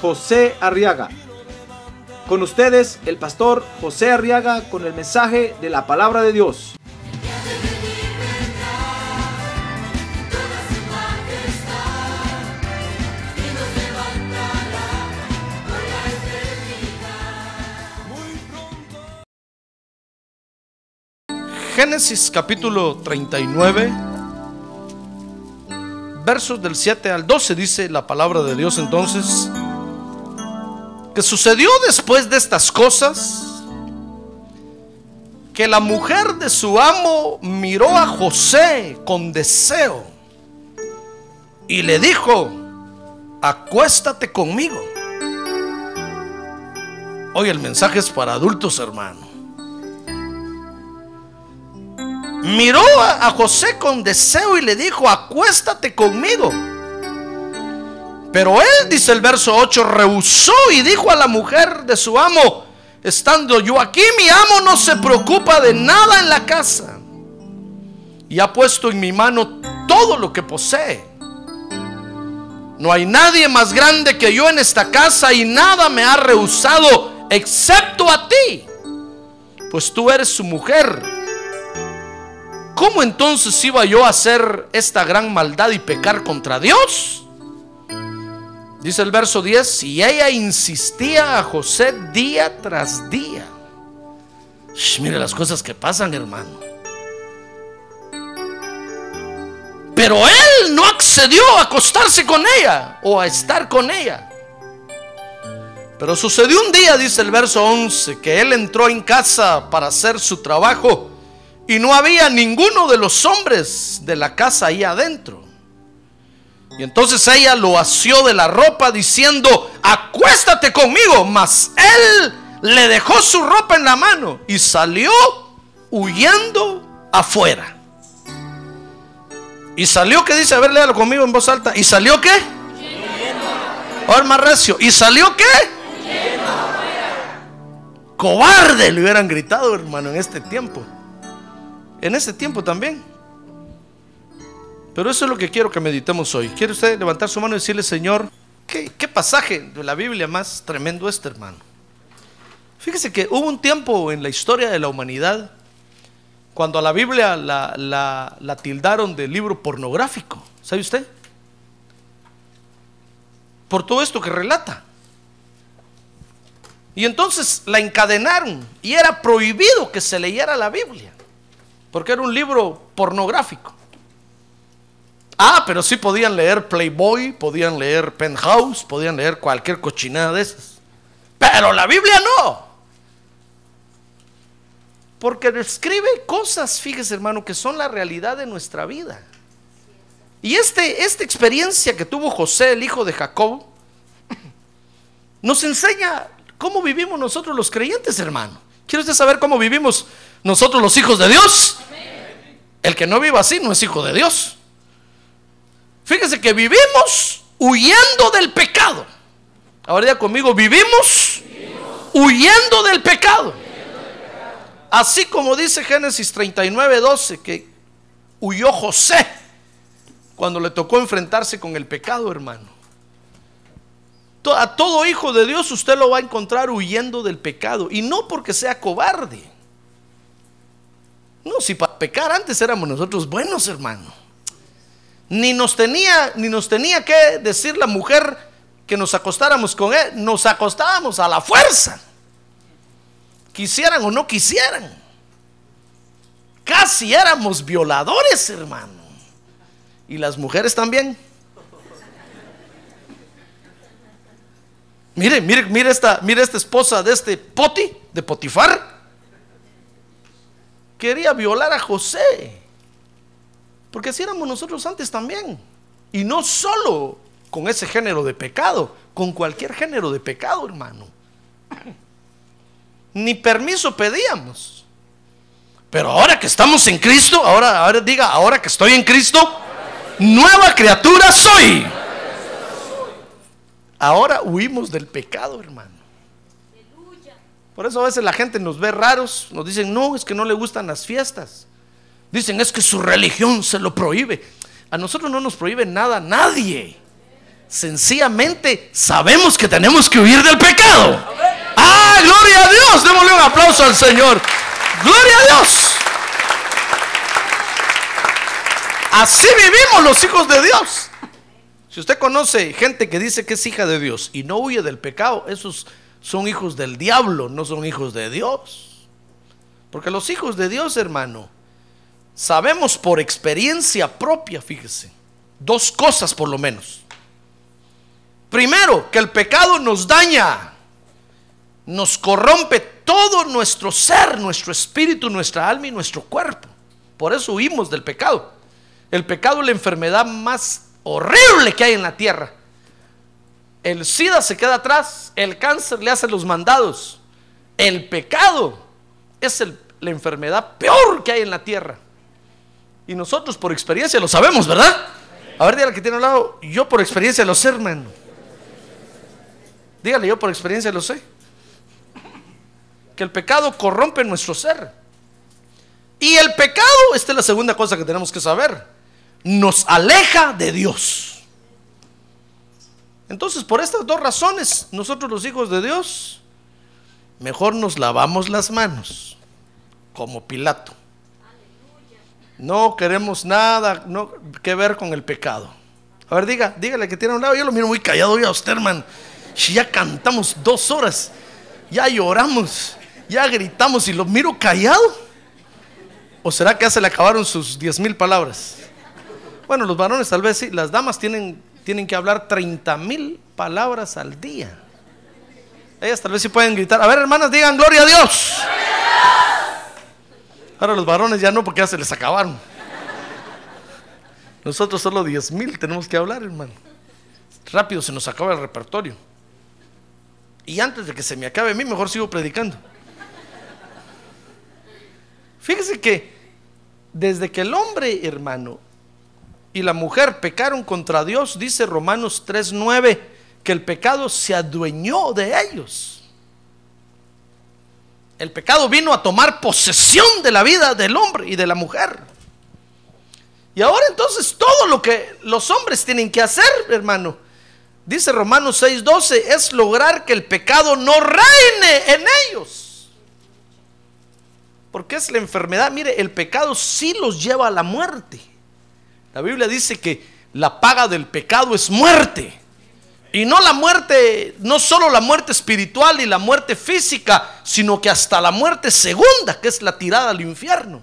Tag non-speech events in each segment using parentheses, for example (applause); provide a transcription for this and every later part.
José Arriaga. Con ustedes, el pastor José Arriaga con el mensaje de la palabra de Dios. Génesis capítulo 39, versos del 7 al 12 dice la palabra de Dios entonces, que sucedió después de estas cosas, que la mujer de su amo miró a José con deseo y le dijo, acuéstate conmigo. Hoy el mensaje es para adultos, hermano. miró a, José con deseo y le dijo, acuéstate conmigo. Pero él, dice el verso 8, rehusó y dijo a la mujer de su amo, estando yo aquí, mi amo no se preocupa de nada en la casa. Y ha puesto en mi mano todo lo que posee. No hay nadie más grande que yo en esta casa y nada me ha rehusado excepto a ti. Pues tú eres su mujer ¿Cómo entonces iba yo a hacer esta gran maldad y pecar contra Dios? Dice el verso 10, y ella insistía a José día tras día. mire las cosas que pasan, hermano. Pero él no accedió a acostarse con ella o a estar con ella. Pero sucedió un día, dice el verso 11, que él entró en casa para hacer su trabajo y no había ninguno de los hombres de la casa ahí adentro. Y entonces ella lo asió de la ropa diciendo, acuéstate conmigo. Mas él le dejó su ropa en la mano y salió huyendo afuera. Y salió, ¿qué dice? A ver, léalo conmigo en voz alta. ¿Y salió qué? Ahora más recio. ¿Y salió qué? Cobarde, le hubieran gritado, hermano, en este tiempo en ese tiempo también. Pero eso es lo que quiero que meditemos hoy. ¿Quiere usted levantar su mano y decirle, Señor, qué, pasaje de la Biblia más tremendo este, hermano? Fíjese que hubo un tiempo en la historia de la humanidad cuando a la Biblia la, la tildaron de libro pornográfico. ¿Sabe usted? Por todo esto que relata. Y entonces la encadenaron y era prohibido que se leyera la Biblia porque era un libro pornográfico. Ah, pero sí podían leer Playboy, podían leer Penthouse, podían leer cualquier cochinada de esas. Pero la Biblia no. Porque describe cosas, fíjese hermano, que son la realidad de nuestra vida. Y este, esta experiencia que tuvo José, el hijo de Jacob, nos enseña cómo vivimos nosotros los creyentes, hermano. ¿Quiere usted saber cómo vivimos nosotros los hijos de Dios? El que no viva así no es hijo de Dios. Fíjese que vivimos huyendo del pecado. Ahora ya conmigo, vivimos, huyendo del pecado. Así como dice Génesis 39, 12, que huyó José cuando le tocó enfrentarse con el pecado, hermano. A todo hijo de Dios usted lo va a encontrar huyendo del pecado. Y no porque sea cobarde no, si para pecar antes éramos nosotros buenos, hermano. Ni nos tenía, ni nos tenía que decir la mujer que nos acostáramos con él, nos acostábamos a la fuerza. Quisieran o no quisieran. Casi éramos violadores, hermano. Y las mujeres también. Mire, mire, mire esta, mire esta esposa de este Poti, de Potifar quería violar a José. Porque así éramos nosotros antes también. Y no solo con ese género de pecado, con cualquier género de pecado, hermano. (clears throat) Ni permiso pedíamos. Pero ahora que estamos en Cristo, ahora, ahora diga, ahora que estoy en Cristo, nueva criatura soy. Ahora huimos del pecado, hermano. Por eso a veces la gente nos ve raros, nos dicen, no, es que no le gustan las fiestas. Dicen, es que su religión se lo prohíbe. A nosotros no nos prohíbe nada, nadie. Sencillamente sabemos que tenemos que huir del pecado. Ah, gloria a Dios. Démosle un aplauso al Señor. Gloria a Dios. Así vivimos los hijos de Dios. Si usted conoce gente que dice que es hija de Dios y no huye del pecado, esos son hijos del diablo, no son hijos de Dios. Porque los hijos de Dios, hermano, sabemos por experiencia propia, fíjese, dos cosas por lo menos. Primero, que el pecado nos daña, nos corrompe todo nuestro ser, nuestro espíritu, nuestra alma y nuestro cuerpo. Por eso huimos del pecado. El pecado es la enfermedad más horrible que hay en la tierra. El SIDA se queda atrás, el cáncer le hace los mandados. El pecado es la enfermedad peor que hay en la tierra. Y nosotros por experiencia lo sabemos, ¿verdad? A ver, dígale que tiene al lado, yo por experiencia lo sé, hermano. Dígale, yo por experiencia lo sé. Que el pecado corrompe nuestro ser. Y el pecado, esta es la segunda cosa que tenemos que saber nos aleja de Dios. Entonces, por estas dos razones, nosotros los hijos de Dios, mejor nos lavamos las manos, como Pilato. No queremos nada no, que ver con el pecado. A ver, diga, dígale que tiene un lado. Yo lo miro muy callado ya, usted, hermano. Ya cantamos dos horas, ya lloramos, ya gritamos y lo miro callado. ¿O será que ya se le acabaron sus diez mil palabras? Bueno, los varones tal vez sí, las damas tienen, tienen que hablar 30 mil palabras al día. Ellas tal vez sí pueden gritar. A ver, hermanas, digan gloria a Dios. Ahora los varones ya no, porque ya se les acabaron. Nosotros solo 10 mil tenemos que hablar, hermano. Rápido se nos acaba el repertorio. Y antes de que se me acabe a mí, mejor sigo predicando. Fíjese que desde que el hombre, hermano, y la mujer pecaron contra Dios, dice Romanos 3:9, que el pecado se adueñó de ellos. El pecado vino a tomar posesión de la vida del hombre y de la mujer. Y ahora entonces todo lo que los hombres tienen que hacer, hermano, dice Romanos 6:12, es lograr que el pecado no reine en ellos. Porque es la enfermedad, mire, el pecado sí los lleva a la muerte. La Biblia dice que la paga del pecado es muerte. Y no la muerte, no solo la muerte espiritual y la muerte física, sino que hasta la muerte segunda, que es la tirada al infierno.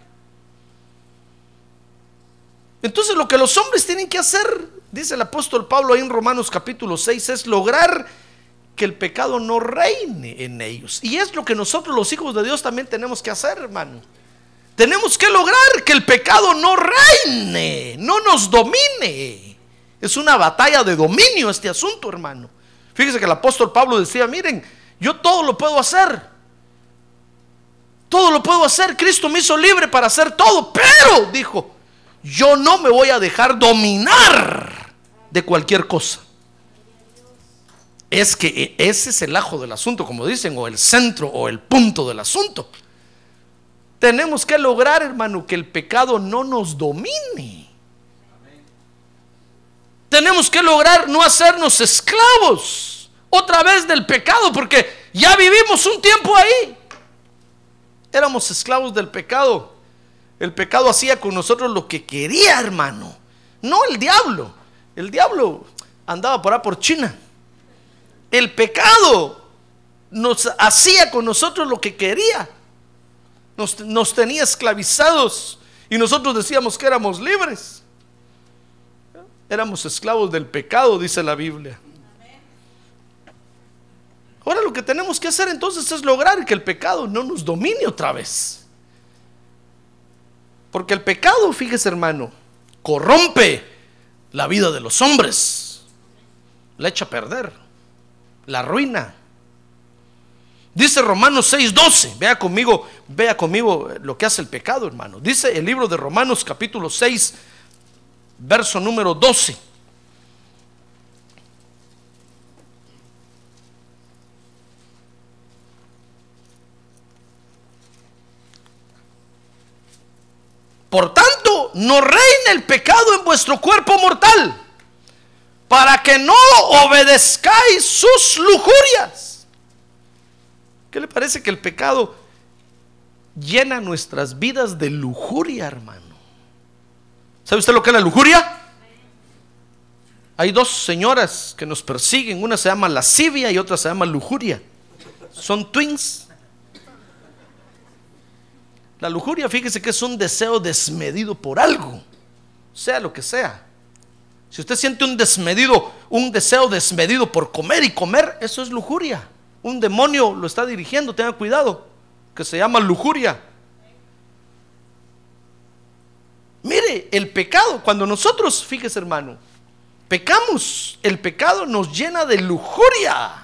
Entonces lo que los hombres tienen que hacer, dice el apóstol Pablo ahí en Romanos capítulo 6, es lograr que el pecado no reine en ellos. Y es lo que nosotros los hijos de Dios también tenemos que hacer, hermano. Tenemos que lograr que el pecado no reine, no nos domine. Es una batalla de dominio este asunto, hermano. Fíjese que el apóstol Pablo decía, miren, yo todo lo puedo hacer. Todo lo puedo hacer. Cristo me hizo libre para hacer todo. Pero, dijo, yo no me voy a dejar dominar de cualquier cosa. Es que ese es el ajo del asunto, como dicen, o el centro o el punto del asunto. Tenemos que lograr, hermano, que el pecado no nos domine. Tenemos que lograr no hacernos esclavos otra vez del pecado, porque ya vivimos un tiempo ahí. Éramos esclavos del pecado. El pecado hacía con nosotros lo que quería, hermano. No el diablo. El diablo andaba por ahí por China. El pecado nos hacía con nosotros lo que quería nos, tenía esclavizados y nosotros decíamos que éramos libres. Éramos esclavos del pecado, dice la Biblia. Ahora lo que tenemos que hacer entonces es lograr que el pecado no nos domine otra vez. Porque el pecado, fíjese hermano, corrompe la vida de los hombres. la echa a perder, la ruina. Dice Romanos 6:12, vea conmigo, vea conmigo lo que hace el pecado, hermano. Dice el libro de Romanos capítulo 6, verso número 12. Por tanto, no reine el pecado en vuestro cuerpo mortal, para que no obedezcáis sus lujurias. ¿Qué le parece que el pecado llena nuestras vidas de lujuria, hermano? ¿Sabe usted lo que es la lujuria? Hay dos señoras que nos persiguen, una se llama lascivia y otra se llama lujuria. Son twins. La lujuria, fíjese que es un deseo desmedido por algo, sea lo que sea. Si usted siente un desmedido, un deseo desmedido por comer y comer, eso es lujuria. Un demonio lo está dirigiendo, tenga cuidado, que se llama lujuria. Mire, el pecado, cuando nosotros, fíjese hermano, pecamos, el pecado nos llena de lujuria.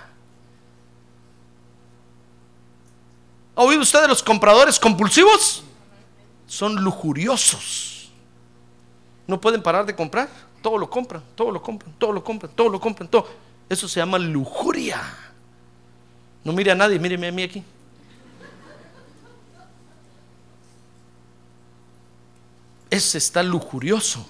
¿Ha oído usted de los compradores compulsivos? Son lujuriosos. No pueden parar de comprar. Todo lo compran, todo lo compran, todo lo compran, todo lo compran, todo. Eso se llama lujuria. No mire a nadie, míreme a mí aquí. Ese está lujurioso.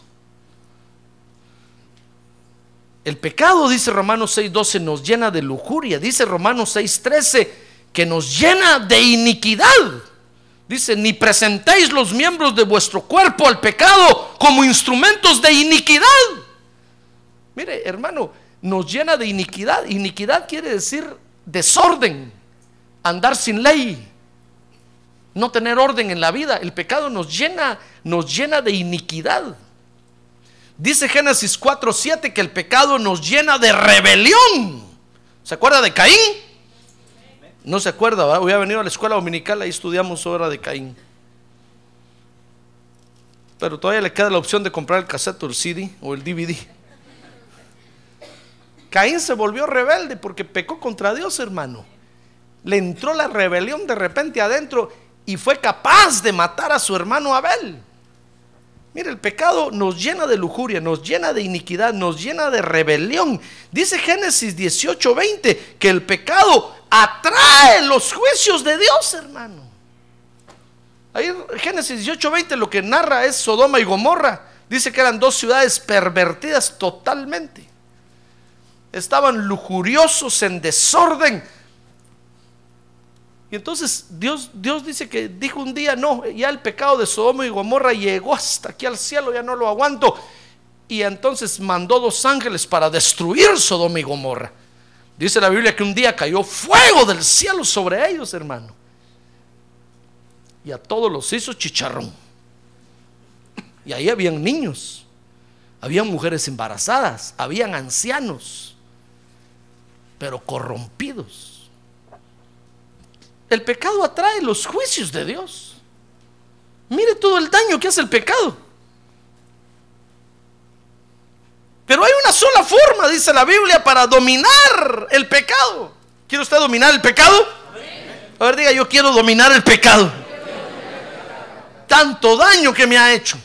El pecado, dice Romanos 6:12, nos llena de lujuria. Dice Romanos 6:13 que nos llena de iniquidad. Dice, ni presentéis los miembros de vuestro cuerpo al pecado como instrumentos de iniquidad. Mire, hermano, nos llena de iniquidad. Iniquidad quiere decir desorden, andar sin ley, no tener orden en la vida. El pecado nos llena, nos llena de iniquidad. Dice Génesis 4:7 que el pecado nos llena de rebelión. ¿Se acuerda de Caín? No se acuerda, ¿verdad? Había venido a la escuela dominical, ahí estudiamos obra de Caín. Pero todavía le queda la opción de comprar el cassette o el CD o el DVD. Caín se volvió rebelde porque pecó contra Dios, hermano. Le entró la rebelión de repente adentro y fue capaz de matar a su hermano Abel. Mire, el pecado nos llena de lujuria, nos llena de iniquidad, nos llena de rebelión. Dice Génesis 18:20 que el pecado atrae los juicios de Dios, hermano. Ahí Génesis 18:20 lo que narra es Sodoma y Gomorra. Dice que eran dos ciudades pervertidas totalmente. Estaban lujuriosos en desorden. Y entonces Dios, Dios dice que dijo un día, no, ya el pecado de Sodoma y Gomorra llegó hasta aquí al cielo, ya no lo aguanto. Y entonces mandó dos ángeles para destruir Sodoma y Gomorra. Dice la Biblia que un día cayó fuego del cielo sobre ellos, hermano. Y a todos los hizo chicharrón. Y ahí habían niños, habían mujeres embarazadas, habían ancianos, pero corrompidos. El pecado atrae los juicios de Dios. Mire todo el daño que hace el pecado. Pero hay una sola forma, dice la Biblia, para dominar el pecado. ¿Quiere usted dominar el pecado? A ver, diga, yo quiero dominar el pecado. Tanto daño que me ha hecho.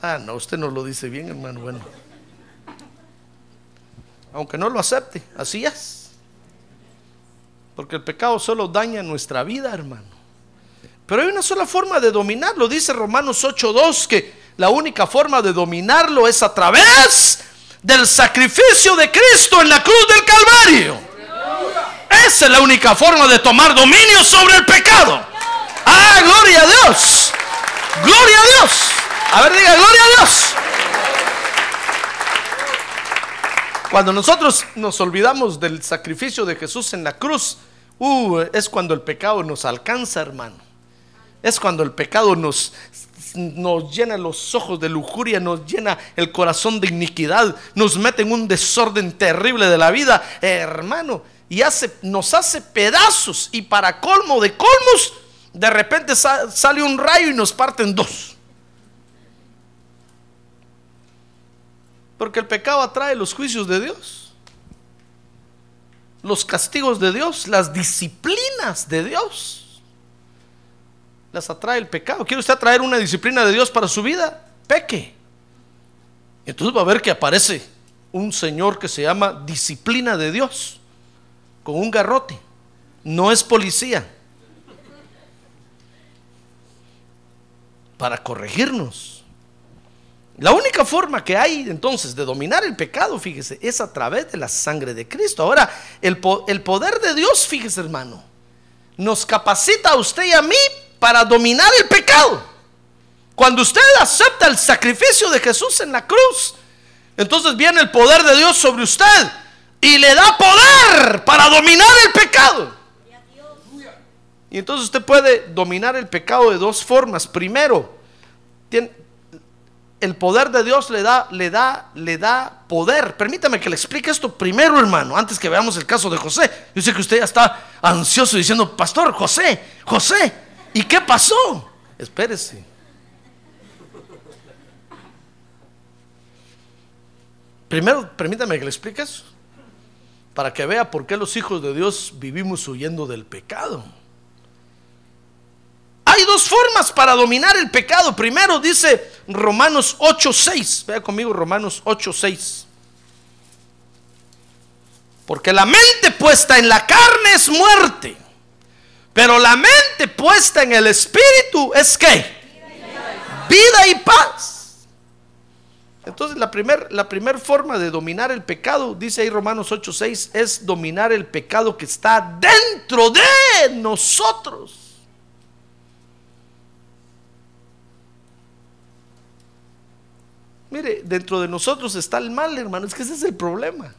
Ah, no, usted no lo dice bien, hermano. Bueno, aunque no lo acepte, así es. Porque el pecado solo daña nuestra vida, hermano. Pero hay una sola forma de dominarlo, dice Romanos 8:2, que la única forma de dominarlo es a través del sacrificio de Cristo en la cruz del Calvario. Esa es la única forma de tomar dominio sobre el pecado. Ah, gloria a Dios. Gloria a Dios. A ver, diga, gloria a Dios. Cuando nosotros nos olvidamos del sacrificio de Jesús en la cruz, uh, es cuando el pecado nos alcanza, hermano. Es cuando el pecado nos nos llena los ojos de lujuria, nos llena el corazón de iniquidad, nos mete en un desorden terrible de la vida, hermano, y hace, nos hace pedazos. Y para colmo de colmos, de repente sale un rayo y nos parte en dos. Porque el pecado atrae los juicios de Dios, los castigos de Dios, las disciplinas de Dios. Las atrae el pecado. ¿Quiere usted atraer una disciplina de Dios para su vida? Peque. Entonces va a ver que aparece un señor que se llama disciplina de Dios, con un garrote. No es policía. Para corregirnos. La única forma que hay entonces de dominar el pecado, fíjese, es a través de la sangre de Cristo. Ahora, el, el, poder de Dios, fíjese hermano, nos capacita a usted y a mí para dominar el pecado. Cuando usted acepta el sacrificio de Jesús en la cruz, entonces viene el poder de Dios sobre usted y le da poder para dominar el pecado. Y entonces usted puede dominar el pecado de dos formas. Primero, tiene, el poder de Dios le da, le da, le da poder. Permítame que le explique esto primero, hermano, antes que veamos el caso de José. Yo sé que usted ya está ansioso diciendo, Pastor, José, José, ¿y qué pasó? Espérese. Primero, permítame que le explique eso, para que vea por qué los hijos de Dios vivimos huyendo del pecado. Hay dos formas para dominar el pecado. Primero dice Romanos 8:6. Vea conmigo Romanos 8:6. Porque la mente puesta en la carne es muerte. Pero la mente puesta en el espíritu es qué? Vida y paz. Entonces la primera la primer forma de dominar el pecado, dice ahí Romanos 8:6, es dominar el pecado que está dentro de nosotros. Mire, dentro de nosotros está el mal, hermano. Es que ese es el problema.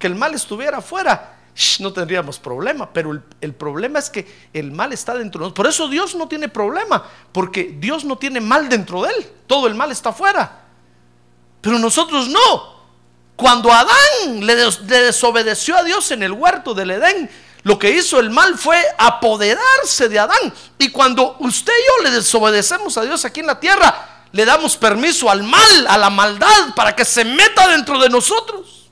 Que el mal estuviera afuera, no tendríamos problema. Pero el, problema es que el mal está dentro de nosotros. Por eso Dios no tiene problema. Porque Dios no tiene mal dentro de él. Todo el mal está afuera. Pero nosotros no. Cuando Adán le, le desobedeció a Dios en el huerto del Edén, lo que hizo el mal fue apoderarse de Adán. Y cuando usted y yo le desobedecemos a Dios aquí en la tierra, le damos permiso al mal, a la maldad, para que se meta dentro de nosotros.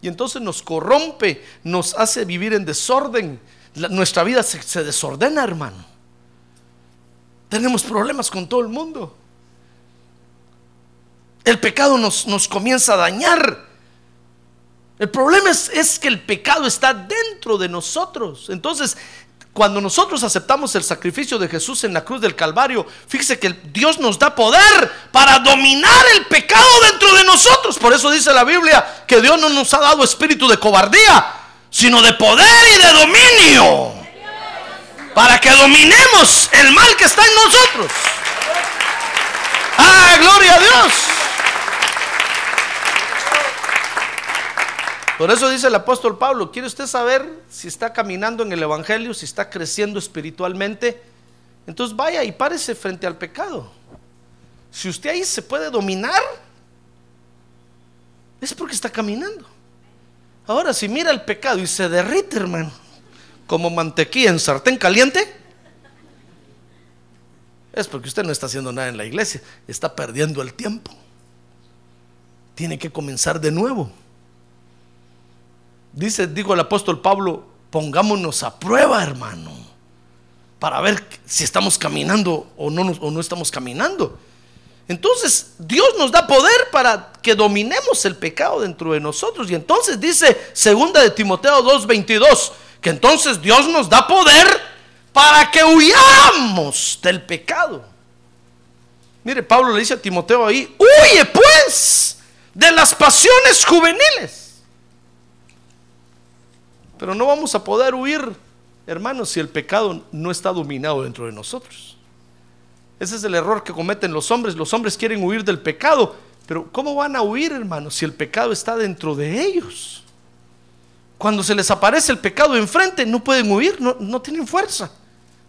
Y entonces nos corrompe, nos hace vivir en desorden. Nuestra vida se, se desordena, hermano. Tenemos problemas con todo el mundo. El pecado nos, nos comienza a dañar. El problema es, es, que el pecado está dentro de nosotros. Entonces, cuando nosotros aceptamos el sacrificio de Jesús en la cruz del Calvario, fíjese que Dios nos da poder para dominar el pecado dentro de nosotros. Por eso dice la Biblia que Dios no nos ha dado espíritu de cobardía, sino de poder y de dominio. Para que dominemos el mal que está en nosotros. ¡Ah, gloria a Dios! Por eso dice el apóstol Pablo, ¿quiere usted saber si está caminando en el Evangelio, si está creciendo espiritualmente? Entonces vaya y párese frente al pecado. Si usted ahí se puede dominar, es porque está caminando. Ahora, si mira el pecado y se derrite, hermano, como mantequilla en sartén caliente, es porque usted no está haciendo nada en la iglesia, está perdiendo el tiempo. Tiene que comenzar de nuevo. Dice, dijo el apóstol Pablo, pongámonos a prueba, hermano, para ver si estamos caminando o no, o no estamos caminando. Entonces, Dios nos da poder para que dominemos el pecado dentro de nosotros. Y entonces dice, segunda de Timoteo 2:22, que entonces Dios nos da poder para que huyamos del pecado. Mire, Pablo le dice a Timoteo ahí, huye pues de las pasiones juveniles. Pero no vamos a poder huir, hermanos, si el pecado no está dominado dentro de nosotros. Ese es el error que cometen los hombres. Los hombres quieren huir del pecado, pero ¿cómo van a huir, hermanos, si el pecado está dentro de ellos? Cuando se les aparece el pecado enfrente, no pueden huir, no, tienen fuerza.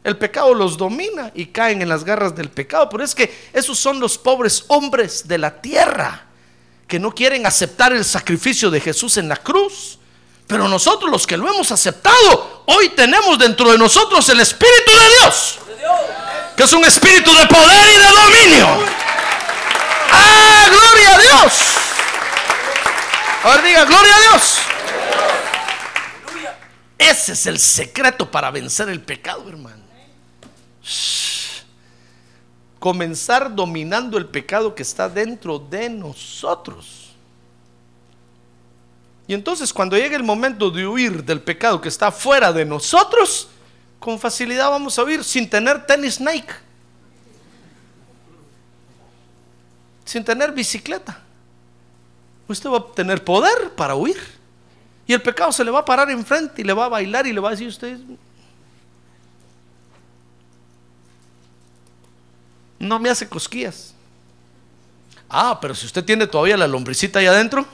El pecado los domina y caen en las garras del pecado. Pero es que esos son los pobres hombres de la tierra que no quieren aceptar el sacrificio de Jesús en la cruz. Pero nosotros los que lo hemos aceptado, hoy tenemos dentro de nosotros el Espíritu de Dios. Que es un espíritu de poder y de dominio. ¡Ah, gloria a Dios! Ahora diga, gloria a Dios. Ese es el secreto para vencer el pecado, hermano. Comenzar dominando el pecado que está dentro de nosotros. Y entonces cuando llegue el momento de huir del pecado que está fuera de nosotros, con facilidad vamos a huir sin tener tenis Nike. Sin tener bicicleta. Usted va a tener poder para huir. Y el pecado se le va a parar enfrente y le va a bailar y le va a decir usted, no me hace cosquillas. Ah, pero si usted tiene todavía la lombricita ahí adentro,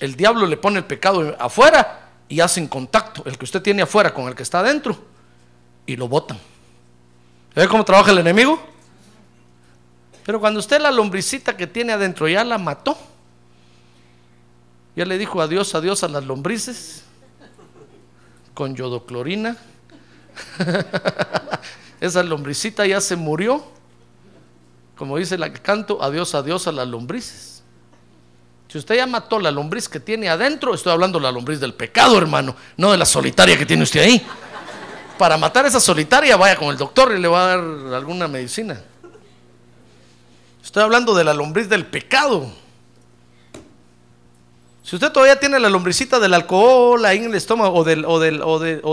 el diablo le pone el pecado afuera y hacen contacto, el que usted tiene afuera con el que está adentro, y lo botan. ¿Ve cómo trabaja el enemigo? Pero cuando usted la lombricita que tiene adentro ya la mató, ya le dijo adiós, adiós a las lombrices con yodoclorina. (laughs) Esa lombricita ya se murió. Como dice la que canto, adiós, adiós a las lombrices. Si usted ya mató la lombriz que tiene adentro, estoy hablando de la lombriz del pecado, hermano, no de la solitaria que tiene usted ahí. Para matar esa solitaria, vaya con el doctor y le va a dar alguna medicina. Estoy hablando de la lombriz del pecado. Si usted todavía tiene la lombricita del alcohol ahí en el estómago o,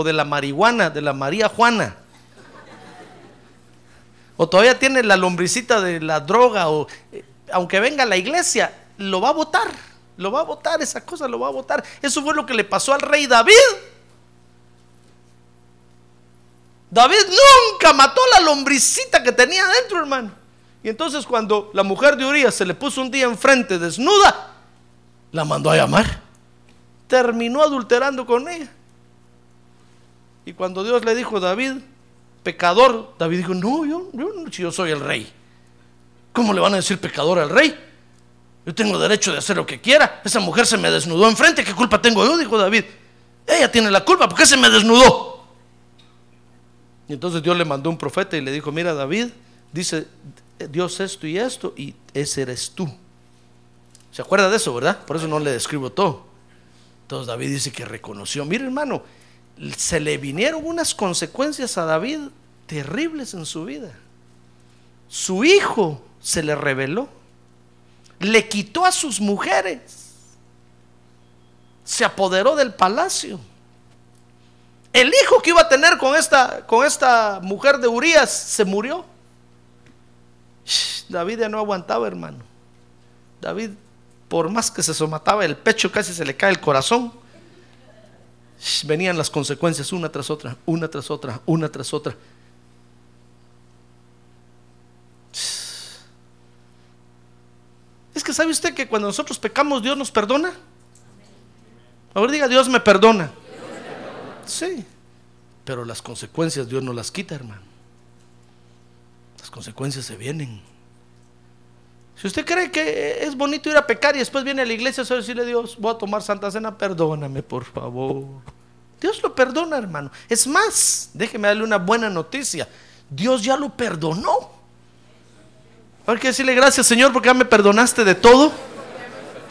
de la marihuana, de la María Juana, o todavía tiene la lombricita de la droga, o eh, aunque venga a la iglesia, lo va a votar, lo va a votar, esa cosa lo va a votar. Eso fue lo que le pasó al rey David. David nunca mató la lombricita que tenía adentro, hermano. Y entonces cuando la mujer de Urias se le puso un día enfrente desnuda, la mandó a llamar. Terminó adulterando con ella. Y cuando Dios le dijo a David, pecador, David dijo, no, yo, yo, yo soy el rey. ¿Cómo le van a decir pecador al rey? Yo tengo derecho de hacer lo que quiera. Esa mujer se me desnudó enfrente. ¿Qué culpa tengo yo? Dijo David. Ella tiene la culpa. ¿Por qué se me desnudó? Y entonces Dios le mandó un profeta y le dijo, mira David, dice Dios esto y esto y ese eres tú. ¿Se acuerda de eso, verdad? Por eso no le describo todo. Entonces David dice que reconoció. Mire hermano, se le vinieron unas consecuencias a David terribles en su vida. Su hijo se le reveló. Le quitó a sus mujeres. Se apoderó del palacio. El hijo que iba a tener con esta, con esta mujer de Urias se murió. David ya no aguantaba, hermano. David, por más que se somataba el pecho, casi se le cae el corazón. Venían las consecuencias una tras otra, una tras otra, una tras otra. Es que sabe usted que cuando nosotros pecamos, Dios nos perdona. Ahora diga, Dios me perdona. Sí, pero las consecuencias Dios no las quita, hermano. Las consecuencias se vienen. Si usted cree que es bonito ir a pecar y después viene a la iglesia a decirle a Dios, voy a tomar Santa Cena, perdóname por favor. Dios lo perdona, hermano. Es más, déjeme darle una buena noticia. Dios ya lo perdonó. Hay que decirle gracias, Señor, porque ya me perdonaste de todo.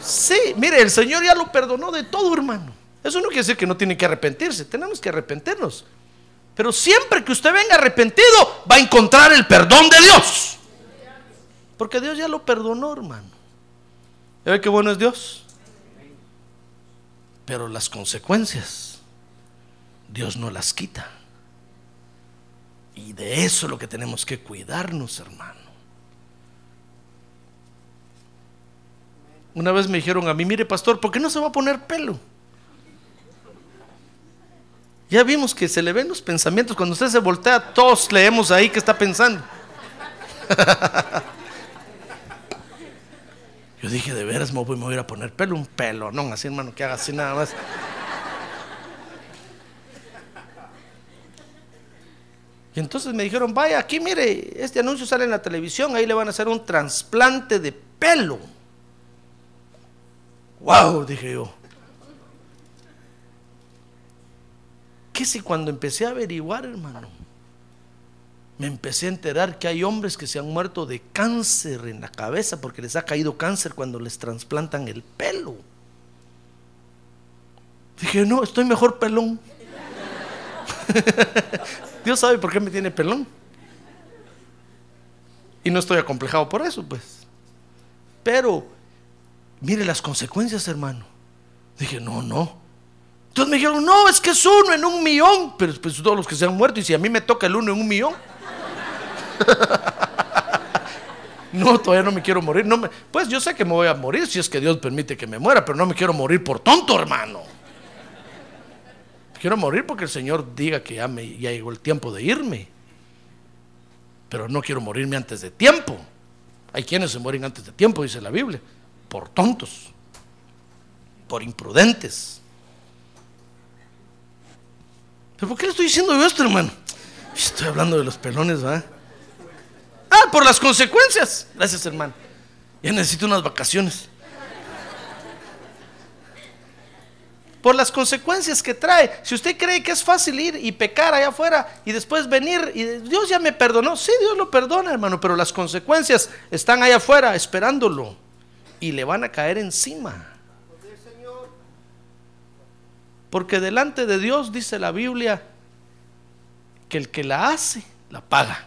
Sí, mire, el Señor ya lo perdonó de todo, hermano. Eso no quiere decir que no tiene que arrepentirse, tenemos que arrepentirnos. Pero siempre que usted venga arrepentido, va a encontrar el perdón de Dios. Porque Dios ya lo perdonó, hermano. ¿Ya ve qué bueno es Dios? Pero las consecuencias, Dios no las quita. Y de eso es lo que tenemos que cuidarnos, hermano. Una vez me dijeron a mí, mire pastor, ¿por qué no se va a poner pelo? Ya vimos que se le ven los pensamientos. Cuando usted se voltea, todos leemos ahí que está pensando. (laughs) Yo dije, de veras me voy, a ir a poner pelo, un pelo, no, así hermano, que haga así nada más. Y entonces me dijeron, vaya, aquí mire, este anuncio sale en la televisión, ahí le van a hacer un trasplante de pelo. Wow, dije yo. ¿Qué si cuando empecé a averiguar, hermano? me empecé a enterar que hay hombres que se han muerto de cáncer en la cabeza porque les ha caído cáncer cuando les trasplantan el pelo. Dije, no, estoy mejor pelón. (laughs) Dios sabe por qué me tiene pelón. Y no estoy acomplejado por eso, pues. Pero, mire las consecuencias, hermano. Dije, no, no. Entonces me dijeron, no, es que es uno en un millón. Pero pues todos los que se han muerto, y si a mí me toca el uno en un millón. (laughs) no, todavía no me quiero morir. No me, pues yo sé que me voy a morir si es que Dios permite que me muera, pero no me quiero morir por tonto, hermano. Quiero morir porque el Señor diga que ya, me, ya llegó el tiempo de irme. Pero no quiero morirme antes de tiempo. Hay quienes se mueren antes de tiempo, dice la Biblia, por tontos, por imprudentes. ¿Pero por qué le estoy diciendo yo esto, hermano? Estoy hablando de los pelones, ¿va? Ah, por las consecuencias. Gracias, hermano. Ya necesito unas vacaciones. Por las consecuencias que trae. Si usted cree que es fácil ir y pecar allá afuera y después venir y Dios ya me perdonó. Sí, Dios lo perdona, hermano, pero las consecuencias están allá afuera esperándolo y le van a caer encima. Porque delante de Dios dice la Biblia que el que la hace, la paga.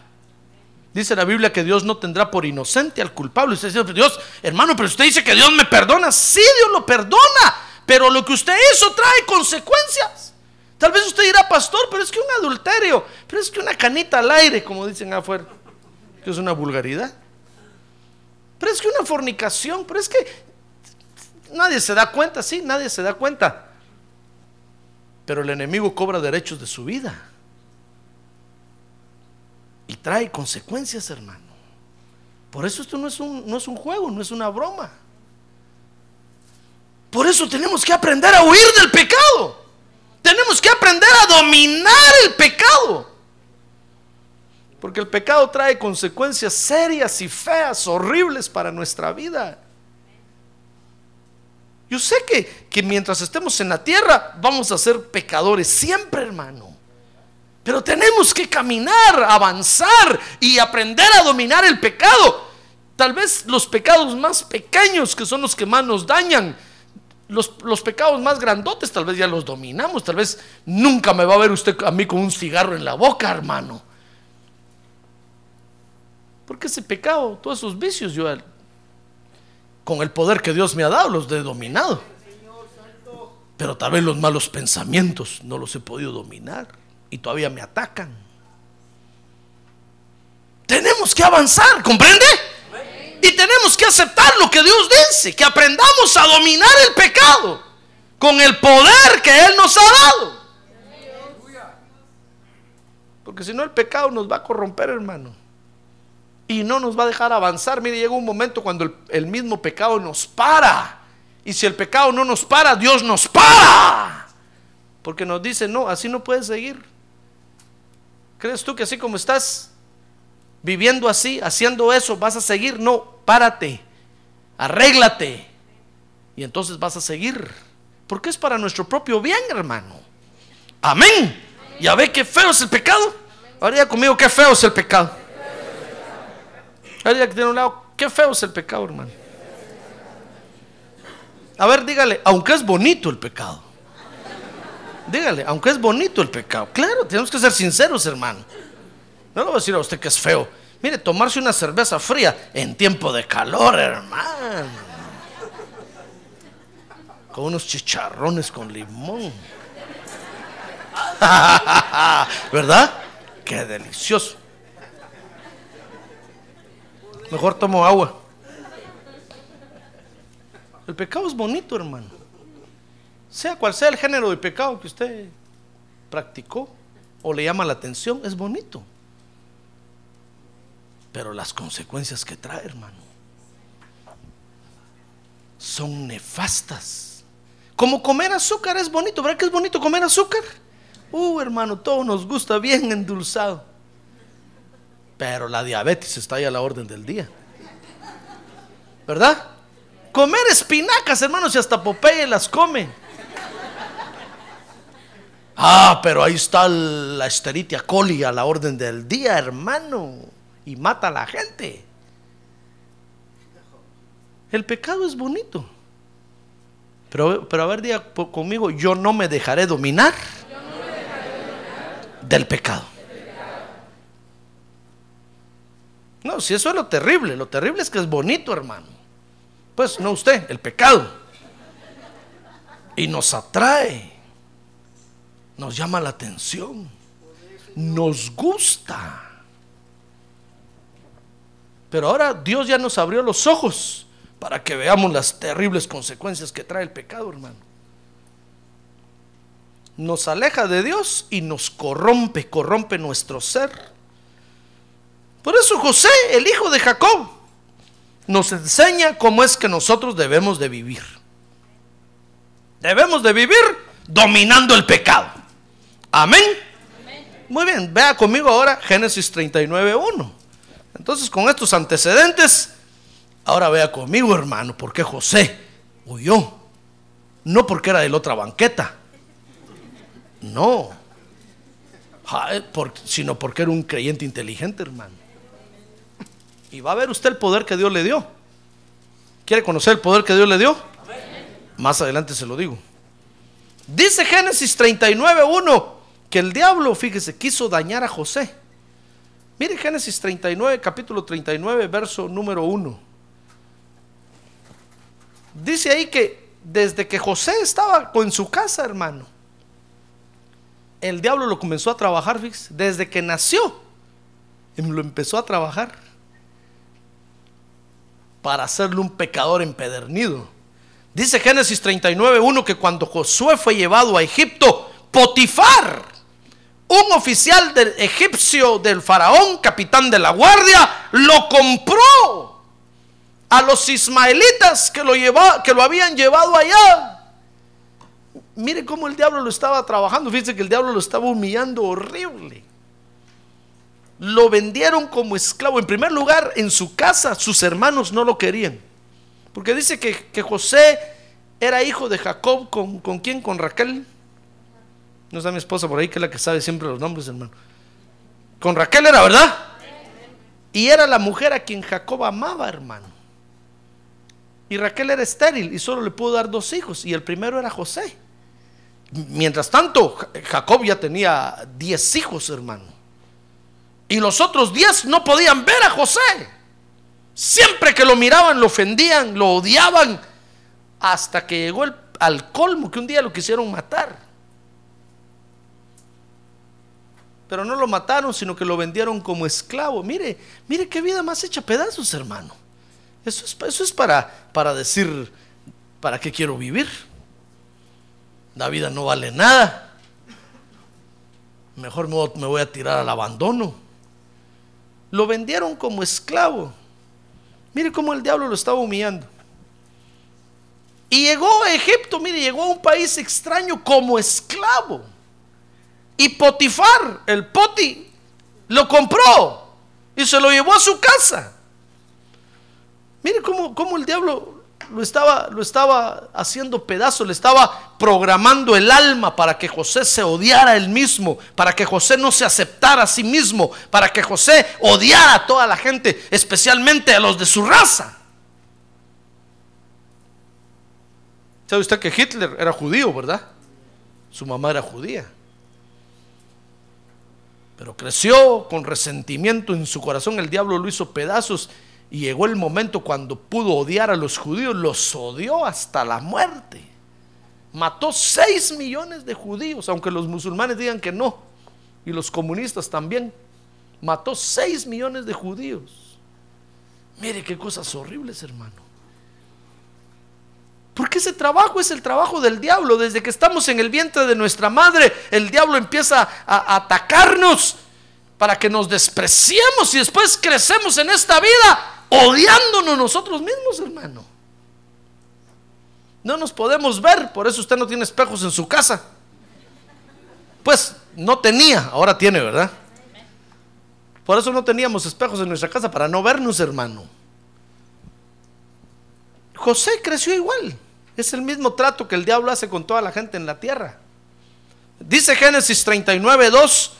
Dice la Biblia que Dios no tendrá por inocente al culpable. Usted dice, Dios, hermano, pero usted dice que Dios me perdona. Sí, Dios lo perdona. Pero lo que usted hizo trae consecuencias. Tal vez usted dirá, pastor, pero es que un adulterio, pero es que una canita al aire, como dicen afuera, que es una vulgaridad. Pero es que una fornicación, pero es que nadie se da cuenta, sí, nadie se da cuenta. Pero el enemigo cobra derechos de su vida. Y trae consecuencias, hermano. Por eso esto no es un, no es un juego, no es una broma. Por eso tenemos que aprender a huir del pecado. Tenemos que aprender a dominar el pecado. Porque el pecado trae consecuencias serias y feas, horribles para nuestra vida. Yo sé que, que mientras estemos en la tierra vamos a ser pecadores siempre, hermano. Pero tenemos que caminar, avanzar y aprender a dominar el pecado. Tal vez los pecados más pequeños, que son los que más nos dañan, los, los, pecados más grandotes, tal vez ya los dominamos. Tal vez nunca me va a ver usted a mí con un cigarro en la boca, hermano. Porque ese pecado, todos esos vicios, yo con el poder que Dios me ha dado, los he dominado. Pero tal vez los malos pensamientos no los he podido dominar y todavía me atacan. Tenemos que avanzar, ¿comprende? Y tenemos que aceptar lo que Dios dice, que aprendamos a dominar el pecado con el poder que Él nos ha dado. Porque si no el pecado nos va a corromper, hermano no nos va a dejar avanzar. Mire, llega un momento cuando el, mismo pecado nos para. Y si el pecado no nos para, Dios nos para. Porque nos dice, no, así no puedes seguir. ¿Crees tú que así como estás viviendo así, haciendo eso, vas a seguir? No, párate, arréglate. Y entonces vas a seguir. Porque es para nuestro propio bien, hermano. Amén. Ya ve qué feo es el pecado. Ahora conmigo, qué feo es el pecado. Alguien que tiene un lado, qué feo es el pecado, hermano. A ver, dígale, aunque es bonito el pecado. Dígale, aunque es bonito el pecado. Claro, tenemos que ser sinceros, hermano. No le voy a decir a usted que es feo. Mire, tomarse una cerveza fría en tiempo de calor, hermano. Con unos chicharrones con limón. (laughs) ¿Verdad? Qué delicioso. Mejor tomo agua. El pecado es bonito, hermano. Sea cual sea el género de pecado que usted practicó o le llama la atención, es bonito. Pero las consecuencias que trae, hermano, son nefastas. Como comer azúcar es bonito, ¿verdad que es bonito comer azúcar? Uh, hermano, todo nos gusta bien endulzado. Pero la diabetes está ahí a la orden del día. ¿Verdad? Comer espinacas, hermanos, y hasta Popeye las come. Ah, pero ahí está la esteritia coli a la orden del día, hermano, y mata a la gente. El pecado es bonito. Pero, pero a ver, diga conmigo, yo no me dejaré dominar, del pecado. No, si eso es lo terrible, lo terrible es que es bonito, hermano. Pues no usted, el pecado. Y nos atrae, nos llama la atención, nos gusta. Pero ahora Dios ya nos abrió los ojos para que veamos las terribles consecuencias que trae el pecado, hermano. Nos aleja de Dios y nos corrompe, corrompe nuestro ser. Por eso José, el hijo de Jacob, nos enseña cómo es que nosotros debemos de vivir. Debemos de vivir dominando el pecado. Amén. Muy bien, vea conmigo ahora Génesis 39.1. Entonces con estos antecedentes, ahora vea conmigo hermano, porque José huyó. No porque era de la otra banqueta. No. Sino porque era un creyente inteligente, hermano. Y va a ver usted el poder que Dios le dio. ¿Quiere conocer el poder que Dios le dio? Más adelante se lo digo. Dice Génesis 39.1 que el diablo, fíjese, quiso dañar a José. Mire Génesis 39, capítulo 39, verso número 1. Dice ahí que desde que José estaba en su casa, hermano, el diablo lo comenzó a trabajar, fíjese, desde que nació, lo empezó a trabajar para hacerle un pecador empedernido. Dice Génesis 39.1 que cuando Josué fue llevado a Egipto, Potifar, un oficial del egipcio del faraón, capitán de la guardia, lo compró a los ismaelitas que lo, que lo habían llevado allá. Mire cómo el diablo lo estaba trabajando. Fíjense que el diablo lo estaba humillando horrible lo vendieron como esclavo. En primer lugar, en su casa sus hermanos no lo querían. Porque dice que, José era hijo de Jacob con, con quién? Con Raquel. No está mi esposa por ahí, que es la que sabe siempre los nombres, hermano. Con Raquel era, ¿verdad? Y era la mujer a quien Jacob amaba, hermano. Y Raquel era estéril y solo le pudo dar dos hijos. Y el primero era José. Mientras tanto, Jacob ya tenía diez hijos, hermano. Y los otros diez no podían ver a José. Siempre que lo miraban, lo ofendían, lo odiaban, hasta que llegó al colmo que un día lo quisieron matar. Pero no lo mataron, sino que lo vendieron como esclavo. Mire, mire qué vida más hecha pedazos, hermano. Eso es, eso es para, para decir, ¿para qué quiero vivir? La vida no vale nada. Mejor me voy a tirar al abandono. Lo vendieron como esclavo. Mire cómo el diablo lo estaba humillando. Y llegó a Egipto, mire, llegó a un país extraño como esclavo. Y Potifar, el Poti, lo compró y se lo llevó a su casa. Mire cómo, cómo el diablo lo estaba, lo estaba haciendo pedazo, le estaba programando el alma para que José se odiara a él mismo, para que José no se aceptara a sí mismo, para que José odiara a toda la gente, especialmente a los de su raza. ¿Sabe usted que Hitler era judío, verdad? Su mamá era judía. Pero creció con resentimiento en su corazón, el diablo lo hizo pedazos y llegó el momento cuando pudo odiar a los judíos, los odió hasta la muerte. Mató 6 millones de judíos, aunque los musulmanes digan que no, y los comunistas también. Mató 6 millones de judíos. Mire qué cosas horribles, hermano. Porque ese trabajo es el trabajo del diablo. Desde que estamos en el vientre de nuestra madre, el diablo empieza a atacarnos para que nos despreciemos y después crecemos en esta vida odiándonos nosotros mismos, hermano. No nos podemos ver, por eso usted no tiene espejos en su casa. Pues no tenía, ahora tiene, ¿verdad? Por eso no teníamos espejos en nuestra casa para no vernos, hermano. José creció igual. Es el mismo trato que el diablo hace con toda la gente en la tierra. Dice Génesis 39, 2,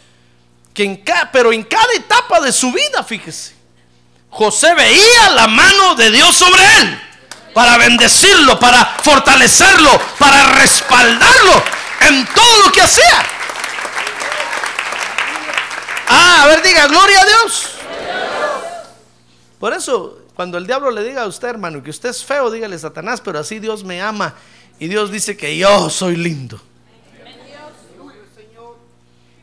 que en ca- pero en cada etapa de su vida, fíjese, José veía la mano de Dios sobre él para bendecirlo, para fortalecerlo, para respaldarlo en todo lo que hacía. Ah, a ver, diga, gloria a Dios. Por eso, cuando el diablo le diga a usted, hermano, que usted es feo, dígale Satanás, pero así Dios me ama. Y Dios dice que yo soy lindo.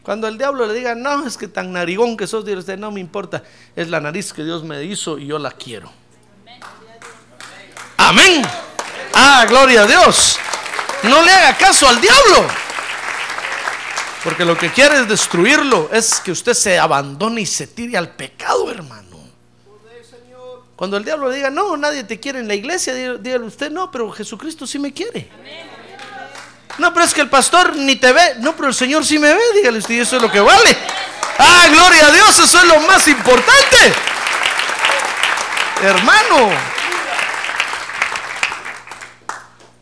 Cuando el diablo le diga, no, es que tan narigón que sos, usted, no me importa, es la nariz que Dios me hizo y yo la quiero. Amén. Ah, gloria a Dios. No le haga caso al diablo. Porque lo que quiere es destruirlo, es que usted se abandone y se tire al pecado, hermano. Cuando el diablo le diga, no, nadie te quiere en la iglesia, dí- dígale usted, no, pero Jesucristo sí me quiere. No, pero es que el pastor ni te ve. No, pero el Señor sí me ve. Dígale usted, eso es lo que vale. Ah, gloria a Dios, eso es lo más importante. Hermano.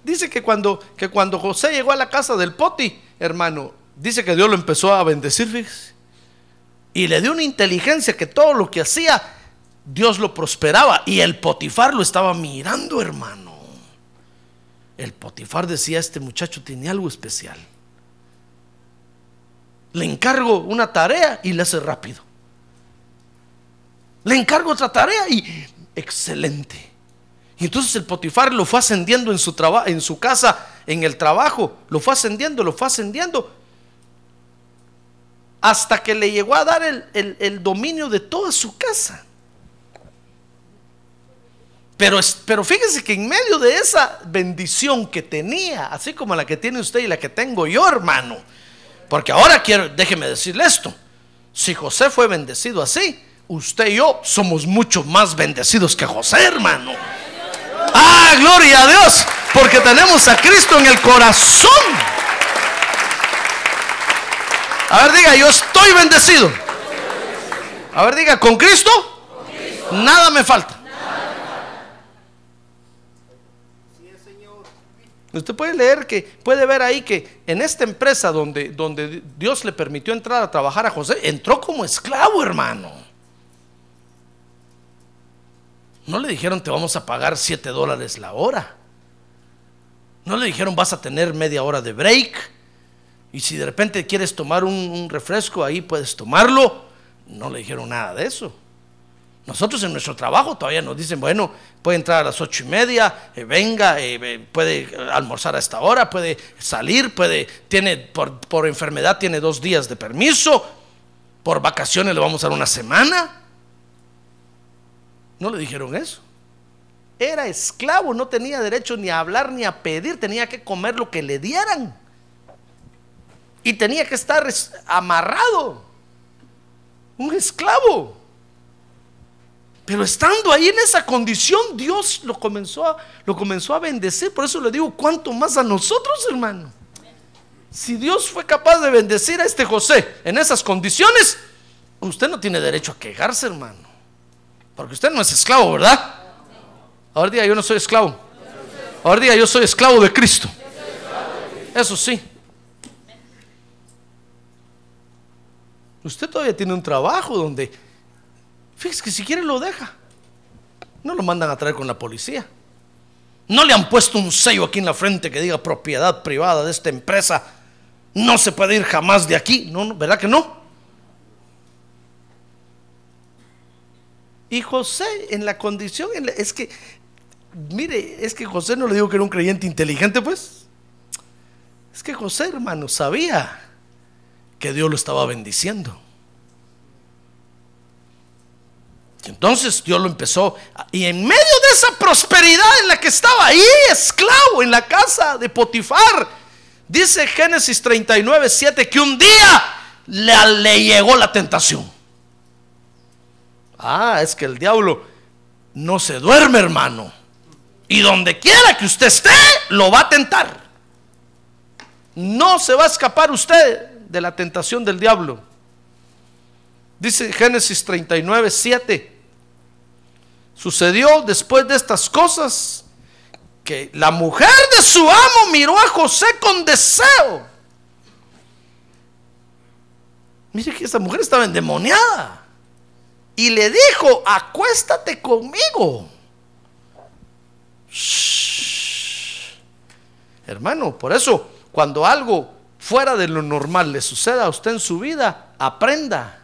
Dice que cuando, que cuando José llegó a la casa del Poti, hermano, dice que Dios lo empezó a bendecir. Y le dio una inteligencia que todo lo que hacía, Dios lo prosperaba. Y el Potifar lo estaba mirando, hermano. El Potifar decía, este muchacho tiene algo especial. Le encargo una tarea y le hace rápido. Le encargo otra tarea y excelente. Y entonces el Potifar lo fue ascendiendo en su, traba- en su casa, en el trabajo. Lo fue ascendiendo, lo fue ascendiendo. Hasta que le llegó a dar el dominio de toda su casa. Pero, pero fíjese que en medio de esa bendición que tenía, así como la que tiene usted y la que tengo yo, hermano, porque ahora quiero, déjeme decirle esto, si José fue bendecido así, usted y yo somos mucho más bendecidos que José, hermano. Ah, gloria a Dios, porque tenemos a Cristo en el corazón. A ver, diga, yo estoy bendecido. A ver, diga, con Cristo, nada me falta. Usted puede leer que, puede ver ahí que en esta empresa donde, donde Dios le permitió entrar a trabajar a José, entró como esclavo, hermano. No le dijeron te vamos a pagar 7 dólares la hora. No le dijeron vas a tener media hora de break. Y si de repente quieres tomar un, un refresco ahí puedes tomarlo. No le dijeron nada de eso. Nosotros en nuestro trabajo todavía nos dicen, bueno, puede entrar a las ocho y media, eh, venga, eh, puede almorzar a esta hora, puede salir, puede, tiene, por, por enfermedad tiene dos días de permiso, por vacaciones le vamos a dar una semana. No le dijeron eso. Era esclavo, no tenía derecho ni a hablar ni a pedir, tenía que comer lo que le dieran. Y tenía que estar es- amarrado. Un esclavo. Pero estando ahí en esa condición, Dios lo comenzó a, lo comenzó a bendecir. Por eso le digo, ¿cuánto más a nosotros, hermano? Si Dios fue capaz de bendecir a este José en esas condiciones, usted no tiene derecho a quejarse, hermano. Porque usted no es esclavo, ¿verdad? Ahora diga, yo no soy esclavo. Ahora diga, yo soy esclavo de Cristo. Eso sí. Usted todavía tiene un trabajo donde, fíjese que si quiere lo deja. No lo mandan a traer con la policía. No le han puesto un sello aquí en la frente que diga propiedad privada de esta empresa. No se puede ir jamás de aquí. No, no, ¿verdad que no? Y José, en la condición, en es que, mire, es que José no le digo que era un creyente inteligente, pues. Es que José, hermano, sabía que Dios lo estaba bendiciendo. Y entonces Dios lo empezó, y en medio de esa prosperidad en la que estaba ahí, esclavo en la casa de Potifar, dice Génesis 39, 7, que un día le, le llegó la tentación. Ah, es que el diablo no se duerme, hermano. Y donde quiera que usted esté, lo va a tentar. No se va a escapar usted de la tentación del diablo. Dice Génesis 39, 7. Sucedió después de estas cosas que la mujer de su amo miró a José con deseo Mire que esta mujer estaba endemoniada. Y le dijo, acuéstate conmigo. Hermano, por eso, cuando algo fuera de lo normal le suceda a usted en su vida, aprenda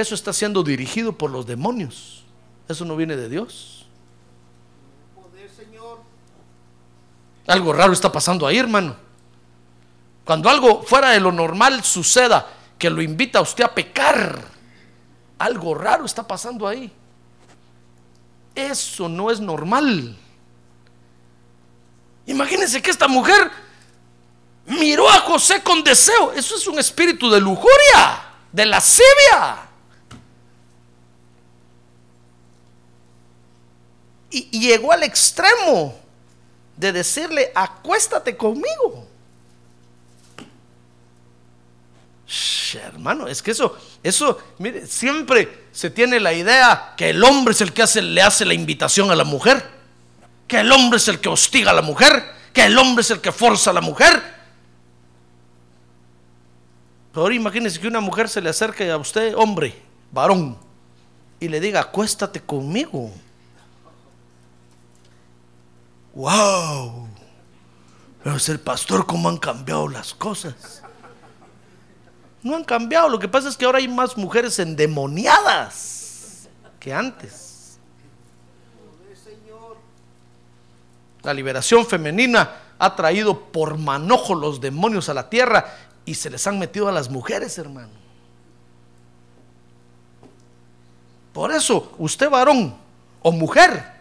que eso está siendo dirigido por los demonios. Eso no viene de Dios. Algo raro está pasando ahí, hermano. Cuando algo fuera de lo normal suceda, que lo invita a usted a pecar, algo raro está pasando ahí. Eso no es normal. Imagínense que esta mujer miró a José con deseo. Eso es un espíritu de lujuria, de lascivia. Y, llegó al extremo de decirle, acuéstate conmigo. Hermano, es que eso, eso, mire, siempre se tiene la idea que el hombre es el que le hace la invitación a la mujer, que el hombre es el que hostiga a la mujer, que el hombre es el que forza a la mujer. Pero ahora imagínese que una mujer se le acerque a usted, hombre, varón, y le diga, acuéstate conmigo. ¡Wow! Pero es el pastor, ¿cómo han cambiado las cosas? No han cambiado. Lo que pasa es que ahora hay más mujeres endemoniadas que antes. La liberación femenina ha traído por manojo los demonios a la tierra y se les han metido a las mujeres, hermano. Por eso, usted varón o mujer,